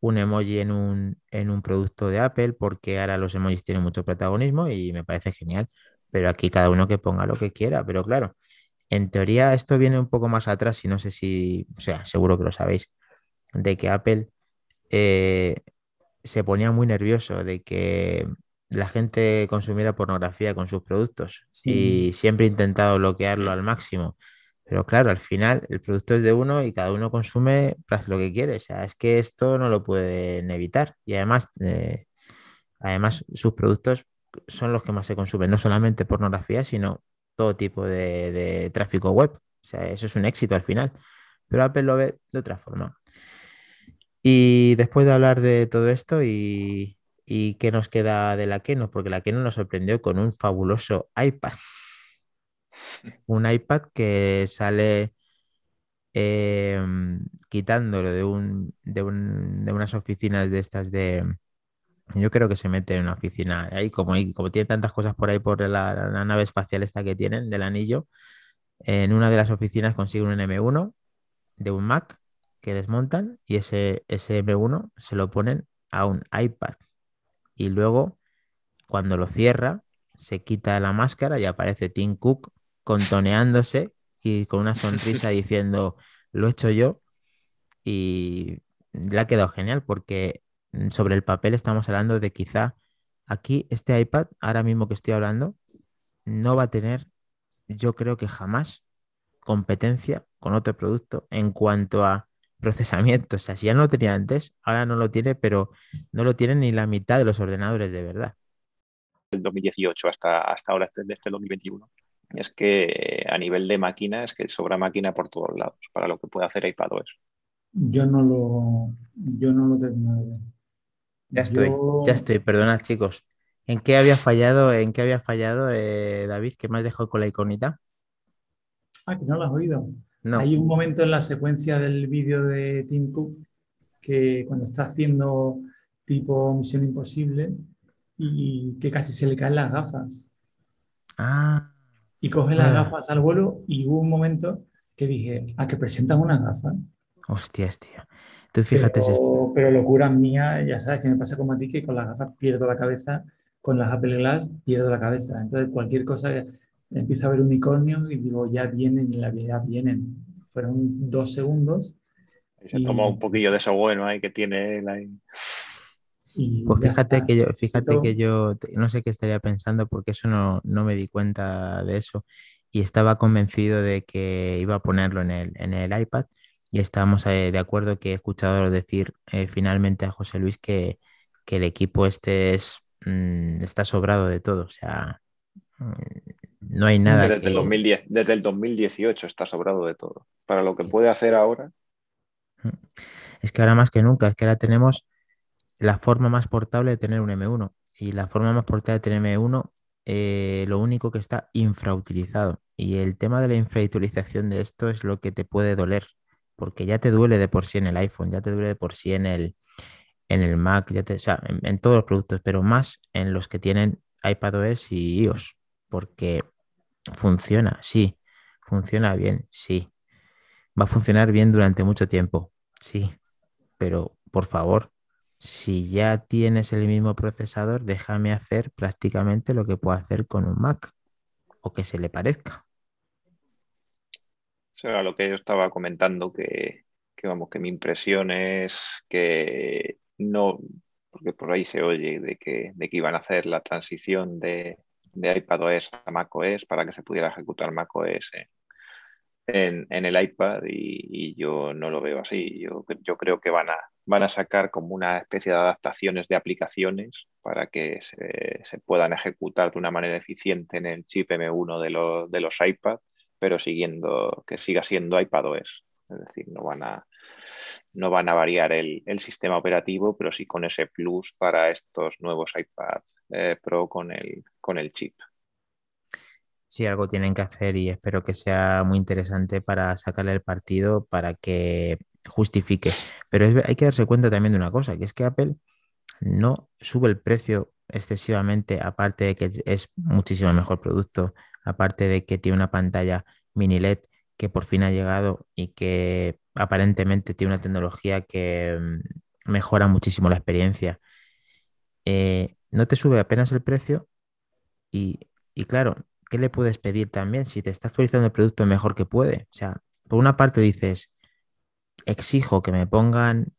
un emoji en un, en un producto de Apple porque ahora los emojis tienen mucho protagonismo y me parece genial. Pero aquí cada uno que ponga lo que quiera. Pero claro, en teoría esto viene un poco más atrás y no sé si, o sea, seguro que lo sabéis, de que Apple eh, se ponía muy nervioso de que la gente consumiera pornografía con sus productos Sí, y siempre he intentado bloquearlo al máximo. Pero claro, al final el producto es de uno y cada uno consume pues, lo que quiere. O sea, es que esto no lo pueden evitar. Y además, eh, además sus productos son los que más se consumen, no solamente pornografía, sino todo tipo de, tráfico web. O sea, eso es un éxito al final. Pero Apple lo ve de otra forma. Y después de hablar de todo esto y, y qué nos queda de la Keynote, porque la Keynote nos sorprendió con un fabuloso iPad. Un iPad que sale eh, quitándolo de, un, de, un- de unas oficinas de estas de... Yo creo que se mete en una oficina ahí, como, como tiene tantas cosas por ahí por la, nave espacial esta que tienen del anillo, en una de las oficinas consigue un M1 de un Mac que desmontan y ese, ese M1 se lo ponen a un iPad. Y luego, cuando lo cierra, se quita la máscara y aparece Tim Cook contoneándose y con una sonrisa diciendo, lo he hecho yo. Y le ha quedado genial porque sobre el papel estamos hablando de quizá aquí este iPad, ahora mismo que estoy hablando, no va a tener, yo creo que jamás, competencia con otro producto en cuanto a procesamiento. O sea, si ya no lo tenía antes, ahora no lo tiene, pero no lo tiene ni la mitad de los ordenadores de verdad. El 2018 hasta, hasta ahora, desde este 2021. Es que a nivel de máquina, es que sobra máquina por todos lados para lo que puede hacer iPadOS. Yo no lo, yo no lo termino de ver. Ya estoy, Yo- ya estoy, perdonad chicos. ¿En qué había fallado, en qué había fallado, eh, David, que me has dejado con la iconita? Ah, que no lo has oído. No. Hay un momento en la secuencia del vídeo de Tim Cook que cuando está haciendo tipo Misión Imposible y que casi se le caen las gafas Ah, y coge las Ah. gafas al vuelo y hubo un momento que dije, ¿a que presentan unas gafas? hostias, tío. Tú fíjate, Pero, pero locura mía, ya sabes que me pasa como a ti que con las gafas pierdo la cabeza, con las Apple Glass pierdo la cabeza. Entonces cualquier cosa, empiezo a ver unicornios y digo, ya vienen, la ya vienen. Fueron dos segundos Y se Y- toma un poquillo de eso bueno ahí que tiene él ahí. Y Pues fíjate que yo, fíjate que yo no sé qué estaría pensando porque eso no, no me di cuenta de eso. Y estaba convencido de que iba a ponerlo en el, en el iPad. Y estábamos eh, de acuerdo que he escuchado decir eh, finalmente a José Luis que, que el equipo este es, mm, está sobrado de todo, o sea, mm, no hay nada Desde, el que... 2010, desde el 2018 está sobrado de todo. Para lo que puede hacer ahora, Es que ahora más que nunca, es que ahora tenemos la forma más portable de tener un M1 y la forma más portable de tener M1, eh, lo único que está infrautilizado. Y el tema de la infrautilización de esto es lo que te puede doler, porque ya te duele de por sí en el iPhone, ya te duele de por sí en el, en el Mac, ya te, o sea, en, en todos los productos, pero más en los que tienen iPadOS y iOS, porque funciona, sí, funciona bien, sí, va a funcionar bien durante mucho tiempo, sí, pero por favor, si ya tienes el mismo procesador, déjame hacer prácticamente lo que puedo hacer con un Mac o que se le parezca. eso era lo que yo estaba comentando, que, que, vamos, que mi impresión es que no, porque por ahí se oye de que, de que iban a hacer la transición de, de iPadOS a macOS para que se pudiera ejecutar macOS en, en, el iPad y, y, yo no lo veo así. Yo, yo creo que van a, van a sacar como una especie de adaptaciones de aplicaciones para que se, puedan ejecutar de una manera eficiente en el chip M1 de, los de los iPad, pero siguiendo que siga siendo iPadOS. Es decir, no van a, no van a variar el, el, sistema operativo, pero sí con ese plus para estos nuevos iPad eh, Pro con el, con el chip. Sí, algo tienen que hacer y espero que sea muy interesante para sacarle el partido para que justifique. Pero hay que darse cuenta también de una cosa, que es que Apple no sube el precio excesivamente, aparte de que es muchísimo mejor producto, aparte de que tiene una pantalla mini LED que por fin ha llegado y que aparentemente tiene una tecnología que mm, mejora muchísimo la experiencia. Eh, no te sube apenas el precio y, y claro, ¿qué le puedes pedir también si te está actualizando el producto mejor que puede? O sea, por una parte dices, exijo que me pongan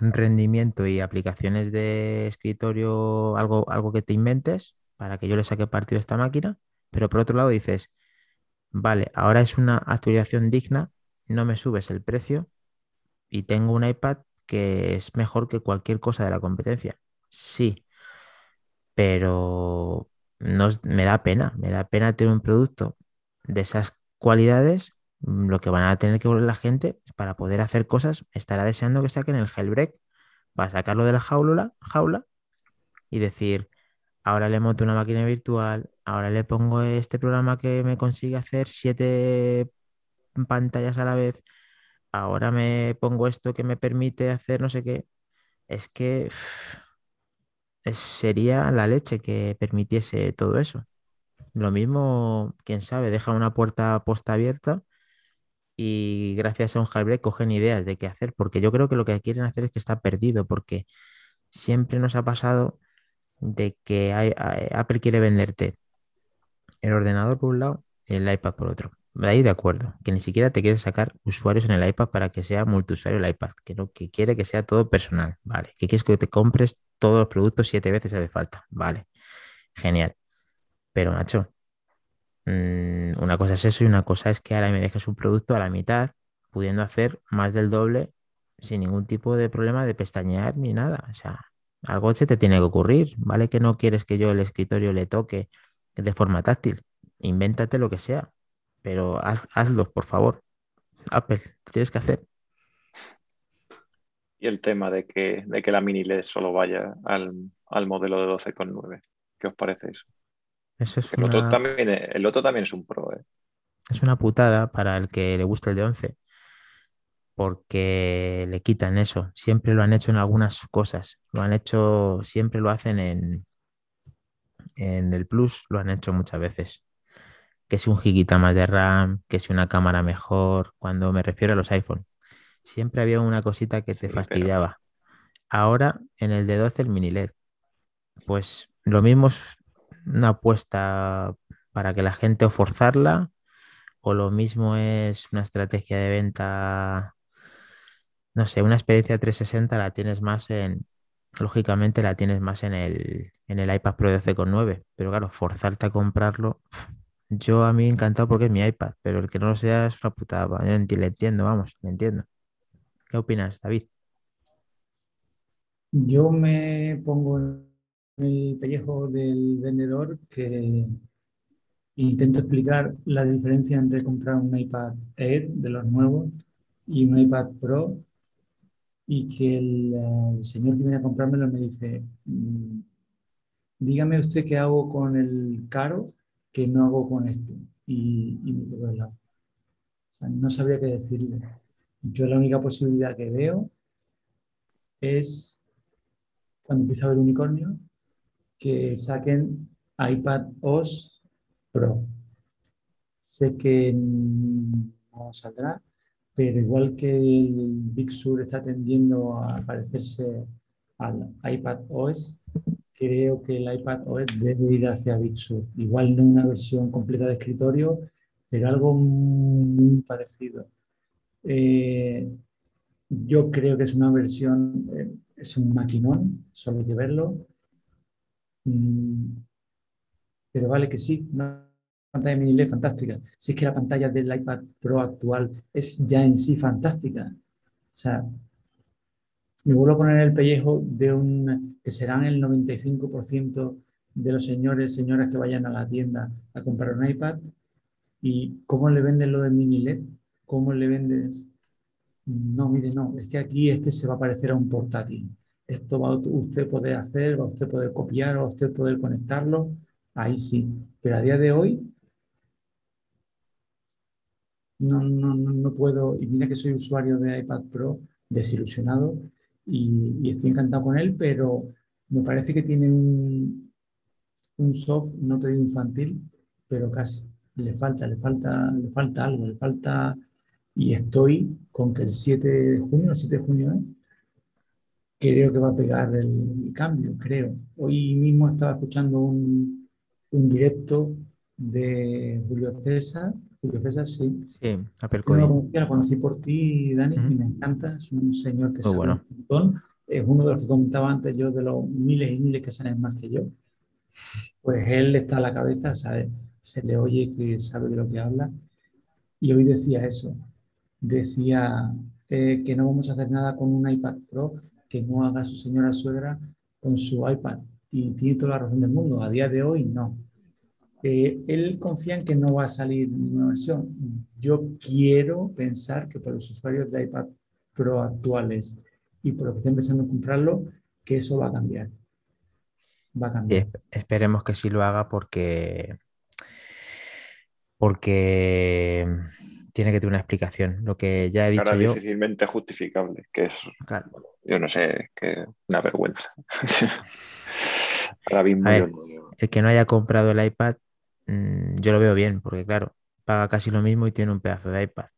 rendimiento y aplicaciones de escritorio, algo, algo que te inventes para que yo le saque partido a esta máquina, pero por otro lado dices, vale, ahora es una actualización digna, no me subes el precio y tengo un iPad que es mejor que cualquier cosa de la competencia. Sí, pero no, me da pena, me da pena tener un producto de esas cualidades. Mm, Lo que van a tener que volver la gente para poder hacer cosas, estará deseando que saquen el jailbreak para sacarlo de la jaula, jaula y decir, ahora le monto una máquina virtual, ahora le pongo este programa que me consigue hacer siete pantallas a la vez, ahora me pongo esto que me permite hacer no sé qué. Es que sería la leche que permitiese todo eso. Lo mismo, quién sabe, deja una puerta posta abierta y gracias a un jailbreak cogen ideas de qué hacer, porque yo creo que lo que quieren hacer es que está perdido, porque siempre nos ha pasado de que hay, hay, Apple quiere venderte el ordenador por un lado y el iPad por otro. De ahí de acuerdo, que ni siquiera te quiere sacar usuarios en el iPad para que sea multiusuario el iPad, que no, que quiere que sea todo personal, vale, que quieres que te compres todos los productos siete veces hace falta, vale, genial. Pero macho, mmm, una cosa es eso y una cosa es que ahora me dejes un producto a la mitad pudiendo hacer más del doble sin ningún tipo de problema de pestañear ni nada. O sea, algo se te tiene que ocurrir, ¿vale? Que no quieres que yo el escritorio le toque de forma táctil. Invéntate lo que sea, pero hazlo, por favor. Apple, tienes que hacer. Y el tema de que, de que la mini LED solo vaya al, modelo de 12,9. ¿Qué os parece eso? Eso es el, otro también, el otro también es un pro, ¿eh? Es una putada para el que le gusta el de 11, porque le quitan eso. Siempre lo han hecho en algunas cosas. Lo han hecho, siempre lo hacen en, en el Plus, lo han hecho muchas veces. Que si un gigita más de RAM, que si una cámara mejor, cuando me refiero a los iPhone. Siempre había una cosita que te fastidiaba. Ahora en el de 12 el mini LED. Pues lo mismo una apuesta para que la gente o forzarla o lo mismo es una estrategia de venta, no sé, una experiencia 360 la tienes más en, lógicamente la tienes más en el, en el iPad Pro 12,9, pero claro, forzarte a comprarlo, yo a mí encantado porque es mi iPad, pero el que no lo sea es una putada, yo le entiendo, vamos, le entiendo. ¿Qué opinas, David? Yo me pongo en el pellejo del vendedor que intento explicar la diferencia entre comprar un iPad Air de los nuevos y un iPad Pro y que el, señor que viene a comprármelo me dice, mm, dígame usted qué hago con el caro que no hago con este. Y, no sabría qué decirle. Yo la única posibilidad que veo es, cuando empieza a ver unicornio, que saquen iPad OS Pro. Sé que no saldrá, pero igual que el Big Sur está tendiendo a parecerse al iPad OS, creo que el iPad OS debe ir hacia Big Sur. Igual no una versión completa de escritorio, pero algo muy parecido. Eh, yo creo que es una versión, eh, es un maquinón, solo hay que verlo. Mm, pero vale que sí, una pantalla mini LED fantástica. Si es que la pantalla del iPad Pro actual es ya en sí fantástica. O sea, me vuelvo a poner el pellejo de un que serán el 95% de los señores, señoras que vayan a la tienda a comprar un iPad y cómo le venden lo de mini LED ¿Cómo le vendes? No, mire, no, es que aquí este se va a parecer a un portátil. Esto va a usted poder hacer, va a usted poder copiar, va a usted poder conectarlo, ahí sí. Pero a día de hoy no, no, no, puedo, y mira que soy usuario de iPad Pro, desilusionado, y, estoy encantado con él, pero me parece que tiene un, un soft, no te digo infantil, pero casi. Le falta, le falta, le falta algo, le falta y estoy con que el 7 de junio, el 7 de junio es, creo que va a pegar el, cambio, creo. Hoy mismo estaba escuchando un, un, directo de Julio César, Julio César, sí. Sí, Apple Lo conocí por ti, Dani, y me encanta, es un señor que sabe un montón. Es uno de los que comentaba antes yo, de los miles y miles que saben más que yo. Pues él está a la cabeza, sabe, se le oye que sabe de lo que habla. Y hoy decía eso, decía eh, que no vamos a hacer nada con un iPad Pro que no haga su señora suegra con su iPad. Y tiene toda la razón del mundo. A día de hoy, no. Eh, él confía en que no va a salir ninguna versión. Yo quiero pensar que para los usuarios de iPad Pro actuales y por los que estén pensando en comprarlo, que eso va a cambiar. Va a cambiar. esperemos que sí lo haga porque porque tiene que tener una explicación. Lo que ya he dicho Ahora yo. difícilmente justificable, que es, yo no sé, que una vergüenza. Ahora mismo el que no haya comprado el iPad, mm, yo lo veo bien, porque claro, paga casi lo mismo y tiene un pedazo de iPad.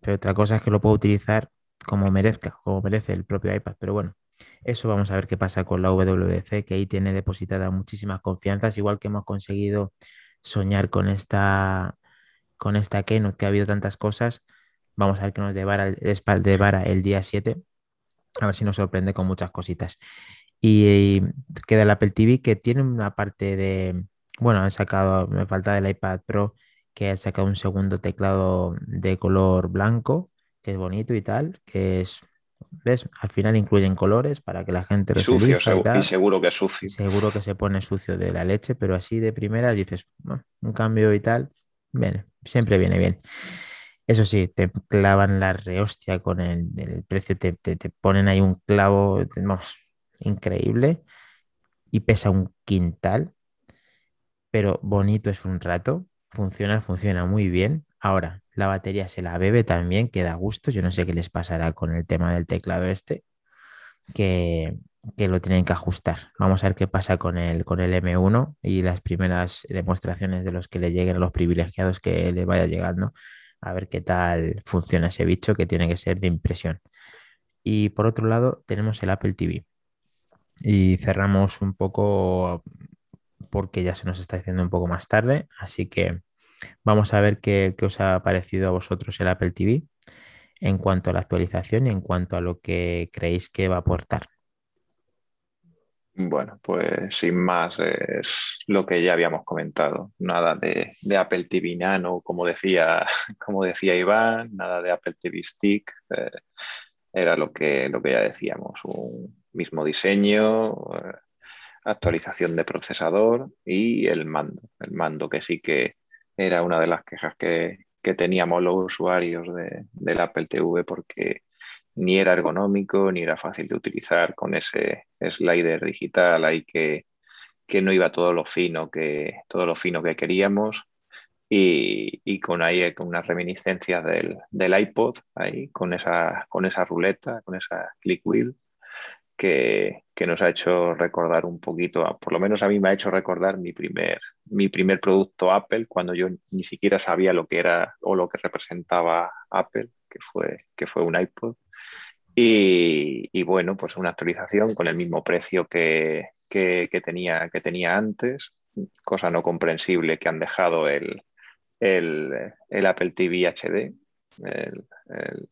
Pero otra cosa es que lo puedo utilizar como merezca, como merece el propio iPad. Pero bueno, eso vamos a ver qué pasa con la WDC, que ahí tiene depositada muchísimas confianzas, igual que hemos conseguido soñar con esta con esta Keynote que ha habido tantas cosas. Vamos a ver qué nos depara, vara el día 7. A ver si nos sorprende con muchas cositas. Y, queda el Apple TV que tiene una parte de, bueno, han sacado, me falta del iPad Pro que ha sacado un segundo teclado de color blanco, que es bonito y tal, que es, ¿ves? Al final incluyen colores para que la gente lo Sucio, y, seguro que es sucio. Seguro que se pone sucio de la leche, pero así de primera dices, un cambio y tal, bien, siempre viene bien. Eso sí, te clavan la rehostia con el, precio, te, ponen ahí un clavo, increíble y pesa un quintal, pero bonito es un rato, funciona, funciona muy bien. Ahora, la batería se la bebe también, queda a gusto. Yo no sé qué les pasará con el tema del teclado este, que, que lo tienen que ajustar. Vamos a ver qué pasa con el, con el M1 y las primeras demostraciones de los que le lleguen a los privilegiados que le vaya llegando a ver qué tal funciona ese bicho que tiene que ser de impresión. Y por otro lado tenemos el Apple TV. Y cerramos un poco porque ya se nos está haciendo un poco más tarde, así que vamos a ver qué, qué os ha parecido a vosotros el Apple TV en cuanto a la actualización y en cuanto a lo que creéis que va a aportar. Bueno, pues sin más es lo que ya habíamos comentado. Nada de, Apple TV Nano, como decía, como decía Iván, nada de Apple TV Stick. Eh, era lo que, lo que ya decíamos, un mismo diseño, eh, actualización de procesador y el mando. El mando que sí que era una de las quejas que, teníamos los usuarios de, del Apple TV porque ni era ergonómico, ni era fácil de utilizar con ese slider digital ahí que, no iba todo lo fino que, todo lo fino que queríamos. Y, con ahí con unas reminiscencias del, iPod, ahí, con esa, con esa ruleta, con esa click wheel, que, nos ha hecho recordar un poquito, por lo menos a mí me ha hecho recordar mi primer, mi primer producto Apple, cuando yo ni siquiera sabía lo que era o lo que representaba Apple, que fue, que fue un iPod. Y, bueno, pues una actualización con el mismo precio que, tenía, que tenía antes, cosa no comprensible que han dejado el, el, Apple TV HD,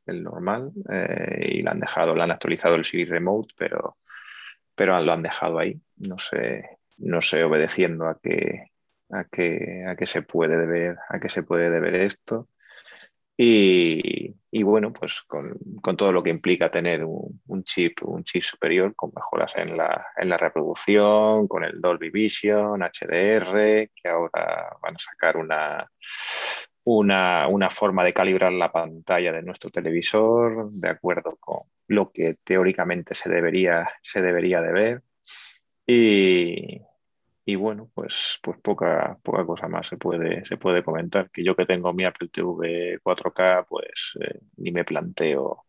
el, normal, eh, y lo han dejado, lo han actualizado el CV Remote, pero, pero lo han dejado ahí. No sé, no sé obedeciendo a que, a que, a que se puede deber, a que se puede deber esto. Y, bueno, pues con, todo lo que implica tener un, chip, un chip superior con mejoras en la, en la, reproducción, con el Dolby Vision, HDR, que ahora van a sacar una, una, una, forma de calibrar la pantalla de nuestro televisor de acuerdo con lo que teóricamente se debería, se debería de ver. Y, y bueno, pues, pues poca, poca cosa más se puede, se puede comentar. Que yo que tengo mi Apple TV 4K, pues eh, ni me planteo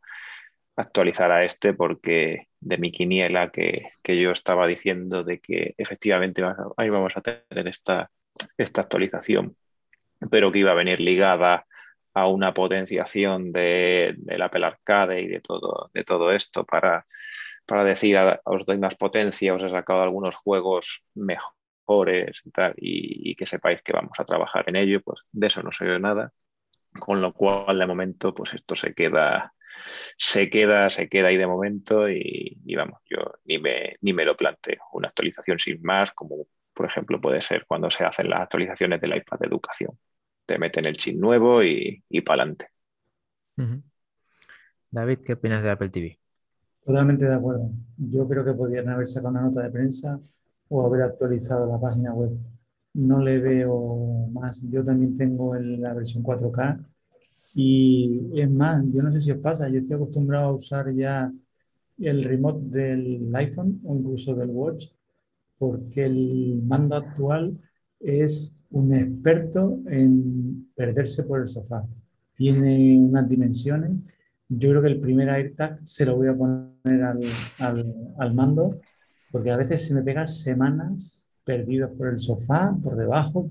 actualizar a este porque de mi quiniela que, yo estaba diciendo de que efectivamente ahí vamos a tener esta, esta actualización, pero que iba a venir ligada a una potenciación de, del Apple Arcade y de todo, de todo esto para, para decir os doy más potencia, os he sacado algunos juegos mejor y tal, y, que sepáis que vamos a trabajar en ello, pues de eso no se ve nada. Con lo cual, de momento, pues esto se queda, se queda, se queda ahí de momento y, vamos, yo ni me, ni me lo planteo. Una actualización sin más, como por ejemplo puede ser cuando se hacen las actualizaciones del iPad de educación. Te meten el chip nuevo y, y para adelante. David, ¿qué opinas de Apple TV? Totalmente de acuerdo. Yo creo que podrían haber sacado una nota de prensa o haber actualizado la página web. No le veo más. Yo también tengo la versión 4K y es más, yo no sé si os pasa, yo estoy acostumbrado a usar ya el remote del iPhone o incluso del Watch porque el mando actual es un experto en perderse por el sofá. Tiene unas dimensiones. Yo creo que el primer AirTag se lo voy a poner al, al, al mando porque a veces se me pegan semanas perdidos por el sofá, por debajo.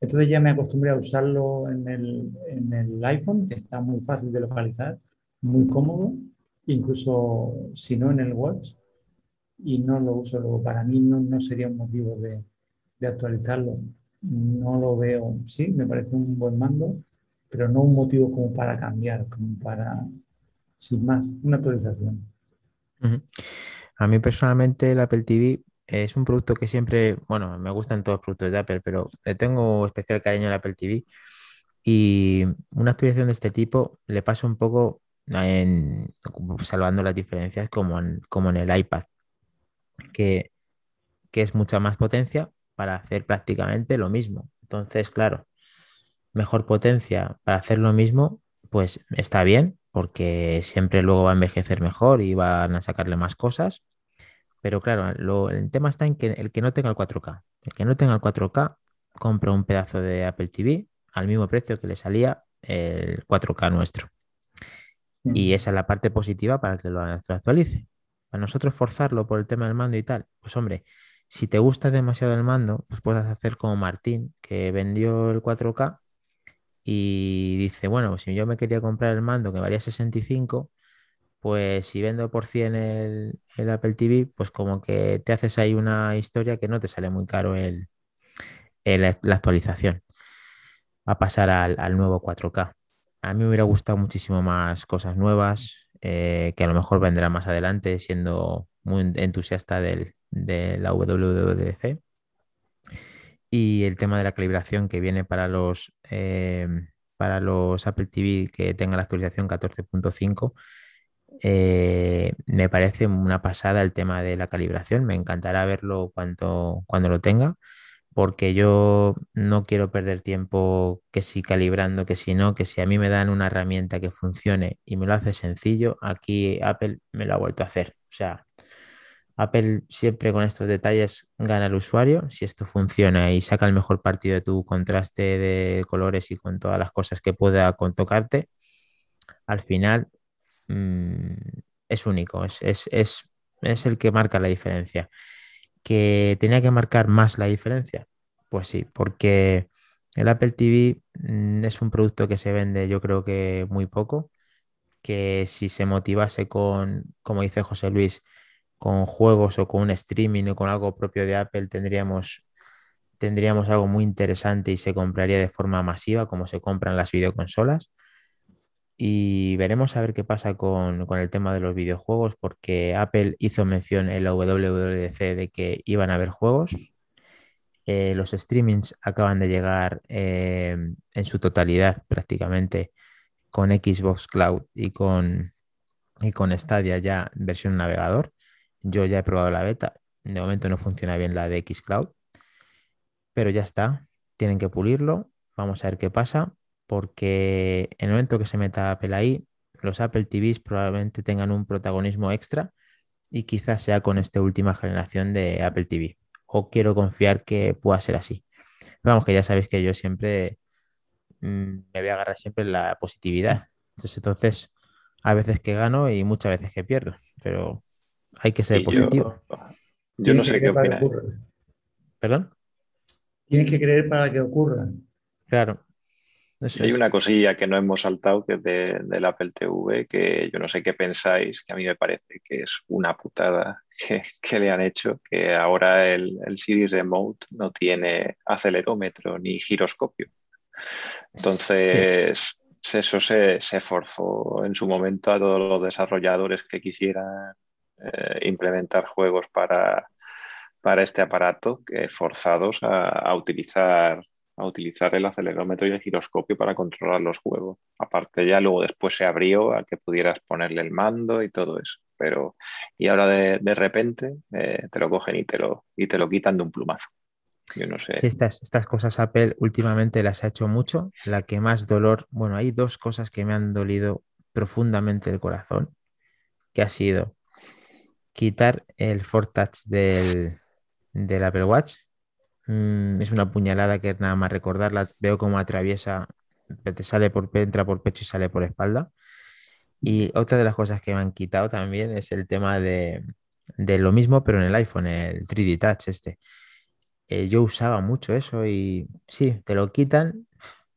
Entonces ya me acostumbré a usarlo en el, en el iPhone, que está muy fácil de localizar, muy cómodo, incluso si no en el Watch, y no lo uso luego. Para mí no, no sería un motivo de, de actualizarlo. No lo veo, sí, me parece un buen mando, pero no un motivo como para cambiar, como para, sin más, una actualización. A mí personalmente el Apple TV es un producto que siempre, bueno, me gustan todos los productos de Apple, pero le tengo especial cariño al Apple TV. Y una actualización de este tipo le pasa un poco en, salvando las diferencias como en, el iPad, que, que es mucha más potencia para hacer prácticamente lo mismo. Entonces, claro, mejor potencia para hacer lo mismo, pues está bien, porque siempre luego va a envejecer mejor y van a sacarle más cosas. Pero claro, el tema está en que el que no tenga el 4K, el que no tenga el 4K, compra un pedazo de Apple TV al mismo precio que le salía el 4K nuestro. Y esa es la parte positiva para que lo actualice. A nosotros forzarlo por el tema del mando y tal, pues hombre, si te gusta demasiado el mando, pues puedes hacer como Martín, que vendió el 4K y dice, bueno, si yo me quería comprar el mando que valía 65, pues si vendo por 100 el, Apple TV, pues como que te haces ahí una historia que no te sale muy caro el, la actualización a pasar al, nuevo 4K. A mí me hubiera gustado muchísimo más cosas nuevas, eh, que a lo mejor vendrá más adelante, siendo muy entusiasta del, de la WWDC. Y el tema de la calibración que viene para los, eh, para los Apple TV que tenga la actualización 14.5. Eh, me parece una pasada el tema de la calibración. Me encantará verlo cuando, cuando lo tenga, porque yo no quiero perder tiempo que si calibrando, que si no, que si a mí me dan una herramienta que funcione y me lo hace sencillo, aquí Apple me lo ha vuelto a hacer. O sea, Apple siempre con estos detalles gana el usuario. Si esto funciona y saca el mejor partido de tu contraste de colores y con todas las cosas que pueda con tocarte, al final mm, es único, es, es, el que marca la diferencia. ¿Que tenía que marcar más la diferencia? Pues sí, porque el Apple TV mm, es un producto que se vende yo creo que muy poco, que si se motivase con, como dice José Luis, con juegos o con un streaming o con algo propio de Apple tendríamos, tendríamos algo muy interesante y se compraría de forma masiva como se compran las videoconsolas. Y veremos a ver qué pasa con, el tema de los videojuegos porque Apple hizo mención en la WWDC de que iban a haber juegos. Eh, los streamings acaban de llegar eh, en su totalidad prácticamente con Xbox Cloud y con, y con Stadia ya versión navegador. Yo ya he probado la beta. De momento no funciona bien la de Xcloud. Pero ya está. Tienen que pulirlo. Vamos a ver qué pasa. Porque en el momento que se meta Apple ahí, los Apple TVs probablemente tengan un protagonismo extra. Y quizás sea con esta última generación de Apple TV. O quiero confiar que pueda ser así. vamos, que ya sabéis que yo siempre mm, me voy a agarrar siempre en la positividad. Entonces, entonces, a veces que gano y muchas veces que pierdo. Pero hay que ser positivo. Yo, no sé qué opinas. ¿Perdón? Tienes que creer para que ocurra. Claro. Hay una cosilla que no hemos saltado, que es de, del Apple TV, que yo no sé qué pensáis, que a mí me parece que es una putada que, le han hecho, que ahora el, el Siri Remote no tiene acelerómetro ni giroscopio. Entonces, eso se, se forzó en su momento a todos los desarrolladores que quisieran eh, implementar juegos para, para este aparato forzados a, utilizar a utilizar el acelerómetro y el giroscopio para controlar los juegos. Aparte ya luego después se abrió a que pudieras ponerle el mando y todo eso. Pero y ahora de, repente eh, te lo cogen y te lo, y te lo quitan de un plumazo. Yo no sé. estas, estas cosas Apple últimamente las ha hecho mucho. La que más dolor, bueno, hay dos cosas que me han dolido profundamente el corazón, que ha sido quitar el Touch del, del Apple Watch. Mm, es una puñalada que nada más recordarla. Veo cómo atraviesa, te sale por, entra por pecho y sale por espalda. Y otra de las cosas que me han quitado también es el tema de, lo mismo, pero en el iPhone, el 3D Touch este. Eh, yo usaba mucho eso y sí, te lo quitan.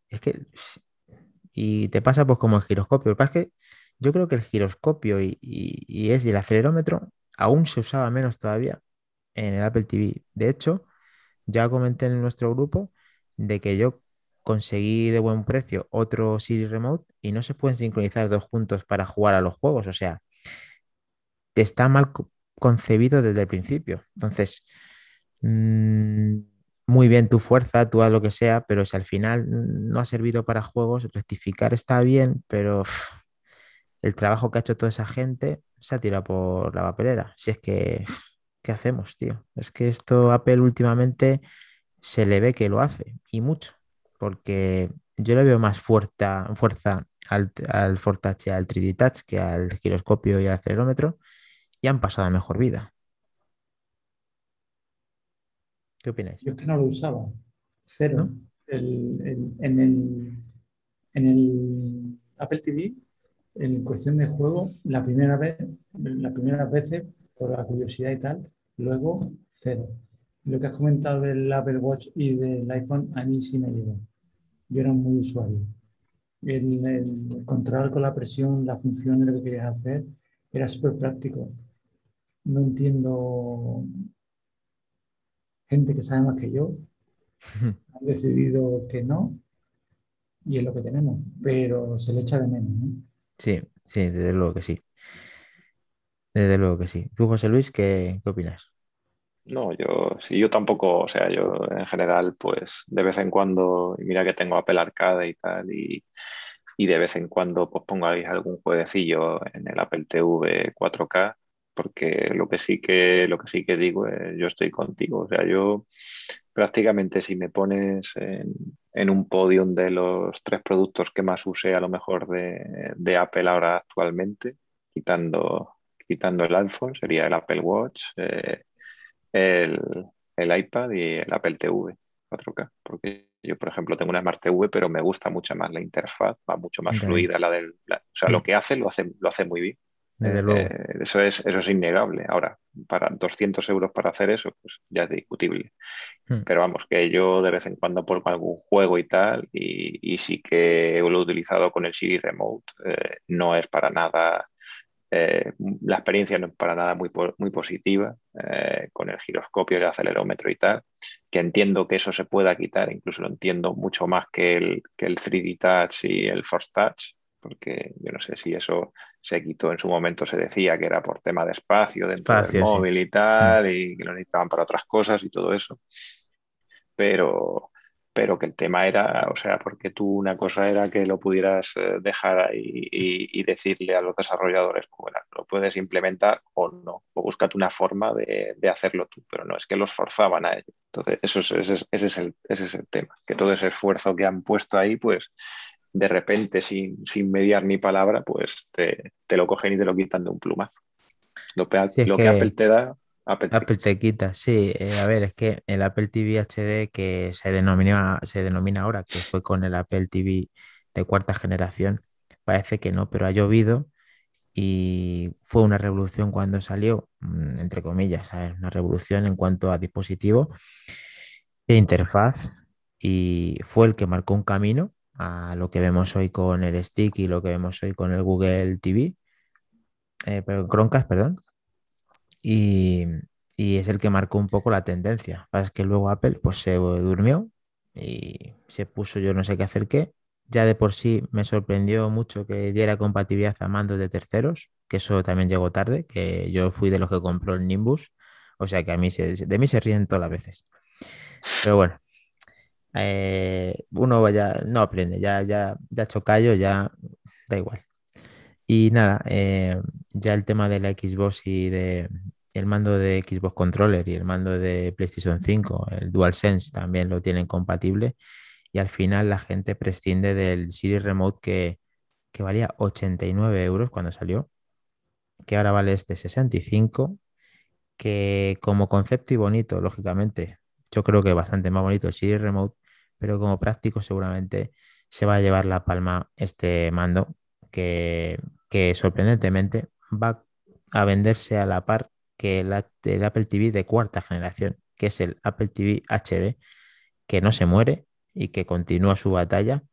Es que. Y te pasa pues como el giroscopio. Lo pasa es que yo creo que el giroscopio y, y es y el acelerómetro aún se usaba menos todavía en el Apple TV. De hecho, ya comenté en nuestro grupo de que yo conseguí de buen precio otro Siri Remote y no se pueden sincronizar dos juntos para jugar a los juegos. O sea, está mal concebido desde el principio. Entonces, mm, muy bien tu fuerza, tú haz lo que sea, pero si al final no ha servido para juegos, rectificar está bien, pero el trabajo que ha hecho toda esa gente se ha tirado por la papelera. Si es que, ¿qué hacemos, tío? Es que esto Apple últimamente se le ve que lo hace y mucho, porque yo le veo más fuerza, fuerza al, al Touch al 3D Touch que al giroscopio y al acelerómetro y han pasado a mejor vida. ¿Qué opináis? Yo es que no lo usaba. Cero. en, el, en el Apple TV, en cuestión de juego, la primera vez, la primera vez por la curiosidad y tal, luego cero. Lo que has comentado del Apple Watch y del iPhone, a mí sí me llegó. Yo era muy usuario. El, el controlar con la presión, la función de lo que querías hacer, era súper práctico. No entiendo gente que sabe más que yo, han decidido que no, y es lo que tenemos, pero se le echa de menos. Sí, sí, desde luego que sí. Desde luego que sí. ¿Tú, José Luis, qué, qué opinas? No, yo sí, yo tampoco, o sea, yo en general, pues de vez en cuando, mira que tengo Apple Arcade y tal, y, y de vez en cuando pues pongo ahí algún jueguecillo en el Apple TV 4K porque lo que sí que, lo que, sí que digo es, yo estoy contigo, o sea, yo prácticamente si me pones en, un podium de los tres productos que más use a lo mejor de, Apple ahora actualmente, quitando, quitando el iPhone, sería el Apple Watch, eh, el, iPad y el Apple TV 4K, porque yo, por ejemplo, tengo una Smart TV, pero me gusta mucho más la interfaz, va mucho más fluida la del... o sea, lo mm. que hace lo, hace, lo hace muy bien. Eh, eso, es, eso es innegable. Ahora, para 200 euros para hacer eso, pues ya es discutible. Hmm. Pero vamos, que yo de vez en cuando pongo algún juego y tal, y, sí que lo he utilizado con el Siri Remote. Eh, no es para nada, eh, la experiencia no es para nada muy, muy positiva, con el giroscopio, el acelerómetro y tal, que entiendo que eso se pueda quitar, incluso lo entiendo mucho más que el, que el 3D Touch y el Force Touch porque yo no sé si eso se quitó en su momento, se decía que era por tema de espacio dentro del móvil y tal, mm. y que lo necesitaban para otras cosas y todo eso. Pero, pero que el tema era, o sea, porque tú una cosa era que lo pudieras eh, dejar ahí y, decirle a los desarrolladores, bueno, lo puedes implementar o no, o búscate una forma de, hacerlo tú, pero no es que los forzaban a ello. Entonces, eso ese, es el, ese es el tema, que todo ese esfuerzo que han puesto ahí, pues de repente, sin, mediar ni palabra, pues te, lo cogen y te lo quitan de un plumazo. Lo, que, Apple te da, Apple, te, quita. Sí, eh, a ver, es que el Apple TV HD que se denomina, se denomina ahora, que fue con el Apple TV de cuarta generación, parece que no, pero ha llovido y fue una revolución cuando salió, mm, entre comillas, una revolución en cuanto a dispositivo e interfaz y fue el que marcó un camino a lo que vemos hoy con el Stick y lo que vemos hoy con el Google TV, eh, pero perdón. Y, es el que marcó un poco la tendencia. Es que luego Apple pues se durmió y se puso yo no sé qué hacer qué. Ya de por sí me sorprendió mucho que diera compatibilidad a mandos de terceros, que eso también llegó tarde, que yo fui de los que compró el Nimbus, o sea que a mí se, de mí se ríen todas las veces. Pero bueno, eh, uno no aprende, ya, ya, ya chocayo, ya da igual. Y nada, eh, ya el tema de la Xbox y de el mando de Xbox Controller y el mando de PlayStation 5, el DualSense también lo tienen compatible. Y al final la gente prescinde del Siri Remote que, que valía 89 euros cuando salió, que ahora vale este 65, que como concepto y bonito, lógicamente, yo creo que bastante más bonito el Siri Remote, pero como práctico seguramente se va a llevar la palma este mando que, sorprendentemente va a venderse a la par que el, Apple TV de cuarta generación, que es el Apple TV HD, que no se muere y que continúa su batalla.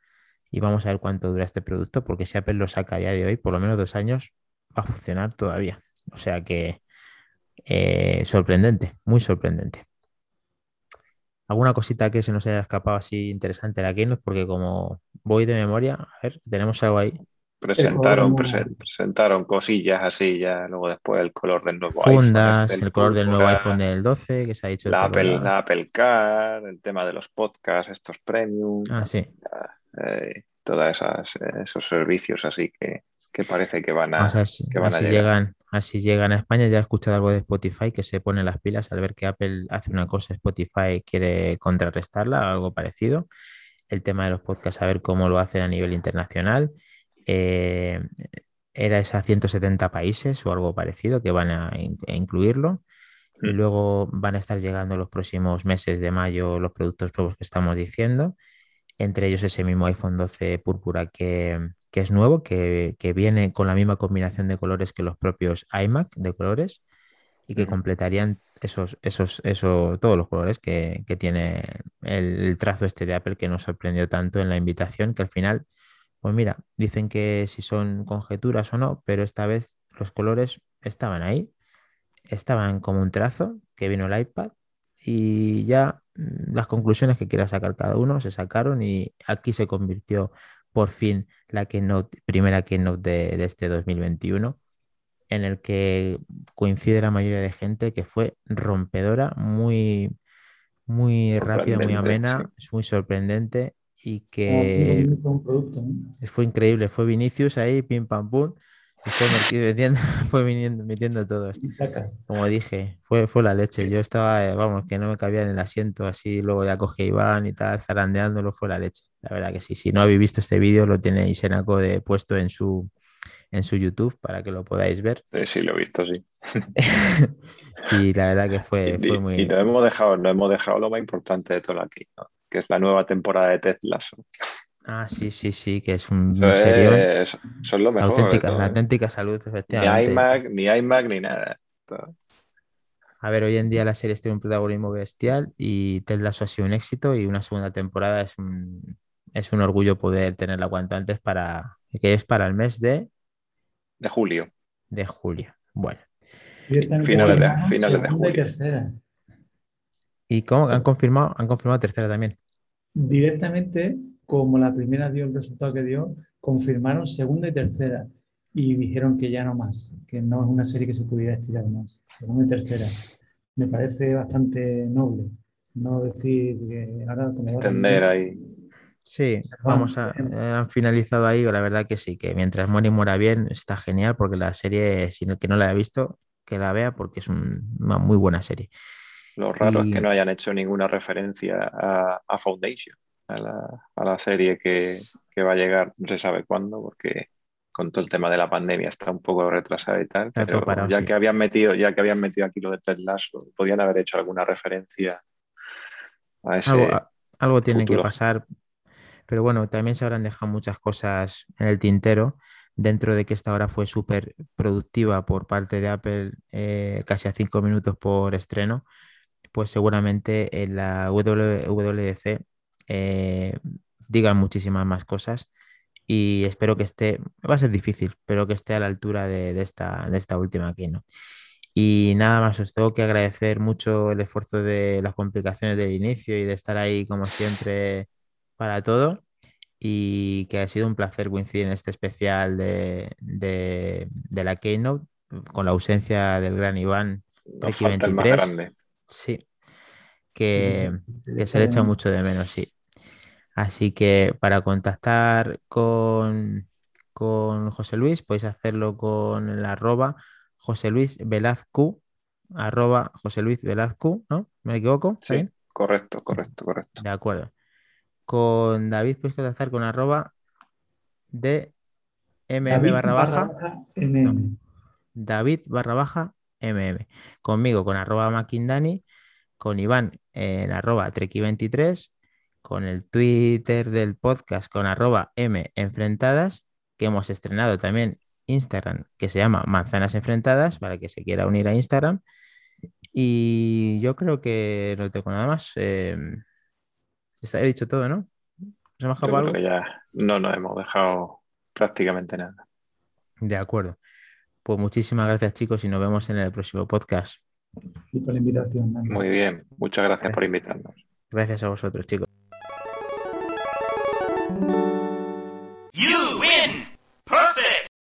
Y vamos a ver cuánto dura este producto, porque si Apple lo saca día de hoy, por lo menos dos años, va a funcionar todavía. O sea que eh, sorprendente, muy sorprendente. ¿Alguna cosita que se nos haya escapado así interesante de la? Porque como voy de memoria, a ver, tenemos algo ahí. Presentaron, presentaron cosillas así, ya luego después el color del nuevo Fundas, iPhone. Este, el, color del nuevo iPhone del 12, que se ha dicho. La Apple, la Apple Car, el tema de los podcasts, estos premium. Ah, sí. Eh, todos esos servicios así que, que, parece que van a, que van a llegar. llegan, así llegan a España. Ya he escuchado algo de Spotify que se pone las pilas al ver que Apple hace una cosa, Spotify quiere contrarrestarla, algo parecido. El tema de los podcasts, a ver cómo lo hacen a nivel internacional. Eh, era a 170 países o algo parecido que van a, incluirlo. Y mm. luego van a estar llegando los próximos meses de mayo los productos nuevos que estamos diciendo. Entre ellos ese mismo iPhone 12 púrpura que, es nuevo, que, viene con la misma combinación de colores que los propios iMac de colores y que completarían esos, esos, esos, todos los colores que, tiene el, el, trazo este de Apple que nos sorprendió tanto en la invitación, que al final pues mira, dicen que si son conjeturas o no, pero esta vez los colores estaban ahí, estaban como un trazo que vino el iPad y ya mm, las conclusiones que quiera sacar cada uno se sacaron y aquí se convirtió por fin la keynote, primera keynote de, de este 2021 en el que coincide la mayoría de gente que fue rompedora, muy, muy rápida, muy amena, es muy sorprendente y que fue increíble. Fue Vinicius ahí, pim pam pum, y fue metiendo, fue viniendo, metiendo todos. Como dije, fue, fue la leche. Yo estaba, eh, vamos, que no me cabía en el asiento, así luego ya cogí a Iván y tal, zarandeándolo, fue la leche. La verdad que sí. Si no habéis visto este vídeo, lo tiene Isenaco de puesto en su en su YouTube para que lo podáis ver. Sí, sí, lo he visto, sí. y la verdad que fue, fue muy. Y no hemos dejado, no hemos dejado lo más importante de todo aquí, ¿no? Que es la nueva temporada de Ted Lasso. Ah, sí, sí, sí, que es un, serio. son lo mejor. Auténtica, la auténtica salud, efectivamente. Ni iMac, ni iMac, ni nada. A ver, hoy en día la serie tiene un protagonismo bestial y Ted Lasso ha sido un éxito y una segunda temporada es un, es un orgullo poder tenerla cuanto antes para, que es para el mes de... De julio. De julio, bueno. Finales de, finales de julio. ¿Y cómo? ¿Han confirmado? Han confirmado tercera también. Directamente, como la primera dio el resultado que dio, confirmaron segunda y tercera y dijeron que ya no más, que no es una serie que se pudiera estirar más. Segunda y tercera. Me parece bastante noble. No decir que ahora... Entender ahí. Sí, vamos a, han finalizado ahí, la verdad que sí, que mientras Mori muera bien, está genial, porque la serie, si el que no la haya visto, que la vea, porque es una muy buena serie. Lo raro es que no hayan hecho ninguna referencia a, Foundation, a la, serie que, va a llegar, no se sabe cuándo, porque con todo el tema de la pandemia está un poco retrasada y tal. Pero ya que habían metido, ya que habían metido aquí lo de Ted Lasso, podían haber hecho alguna referencia a ese. Algo, algo tiene que pasar. Pero bueno, también se habrán dejado muchas cosas en el tintero dentro de que esta hora fue súper productiva por parte de Apple, eh, casi a cinco minutos por estreno, pues seguramente en la WWDC eh, digan muchísimas más cosas y espero que esté, va a ser difícil, pero que esté a la altura de, esta, de esta última aquí, ¿no? Y nada más, os tengo que agradecer mucho el esfuerzo de las complicaciones del inicio y de estar ahí como siempre para todo y que ha sido un placer coincidir en este especial de, de, la Keynote con la ausencia del gran Iván. Nos el más grande. Sí, que, se le echa mucho de menos, sí. Así que para contactar con, con José Luis, podéis hacerlo con el arroba José Luis Velazcu, arroba José Luis Velazcu, ¿no? ¿Me equivoco? Sí, correcto, correcto, correcto. De acuerdo. Con David podéis contactar con arroba de mm barra baja. David barra baja mm. Conmigo con arroba maquindani con Iván en arroba treki23, con el Twitter del podcast con arroba M enfrentadas, que hemos estrenado también Instagram, que se llama Manzanas Enfrentadas, para que se quiera unir a Instagram. Y yo creo que no tengo nada más. Eh, está dicho todo, ¿no? Ya no nos hemos dejado prácticamente nada. De acuerdo. Pues muchísimas gracias, chicos, y nos vemos en el próximo podcast y por la invitación. Muy bien, muchas gracias, por invitarnos. Gracias a vosotros, chicos.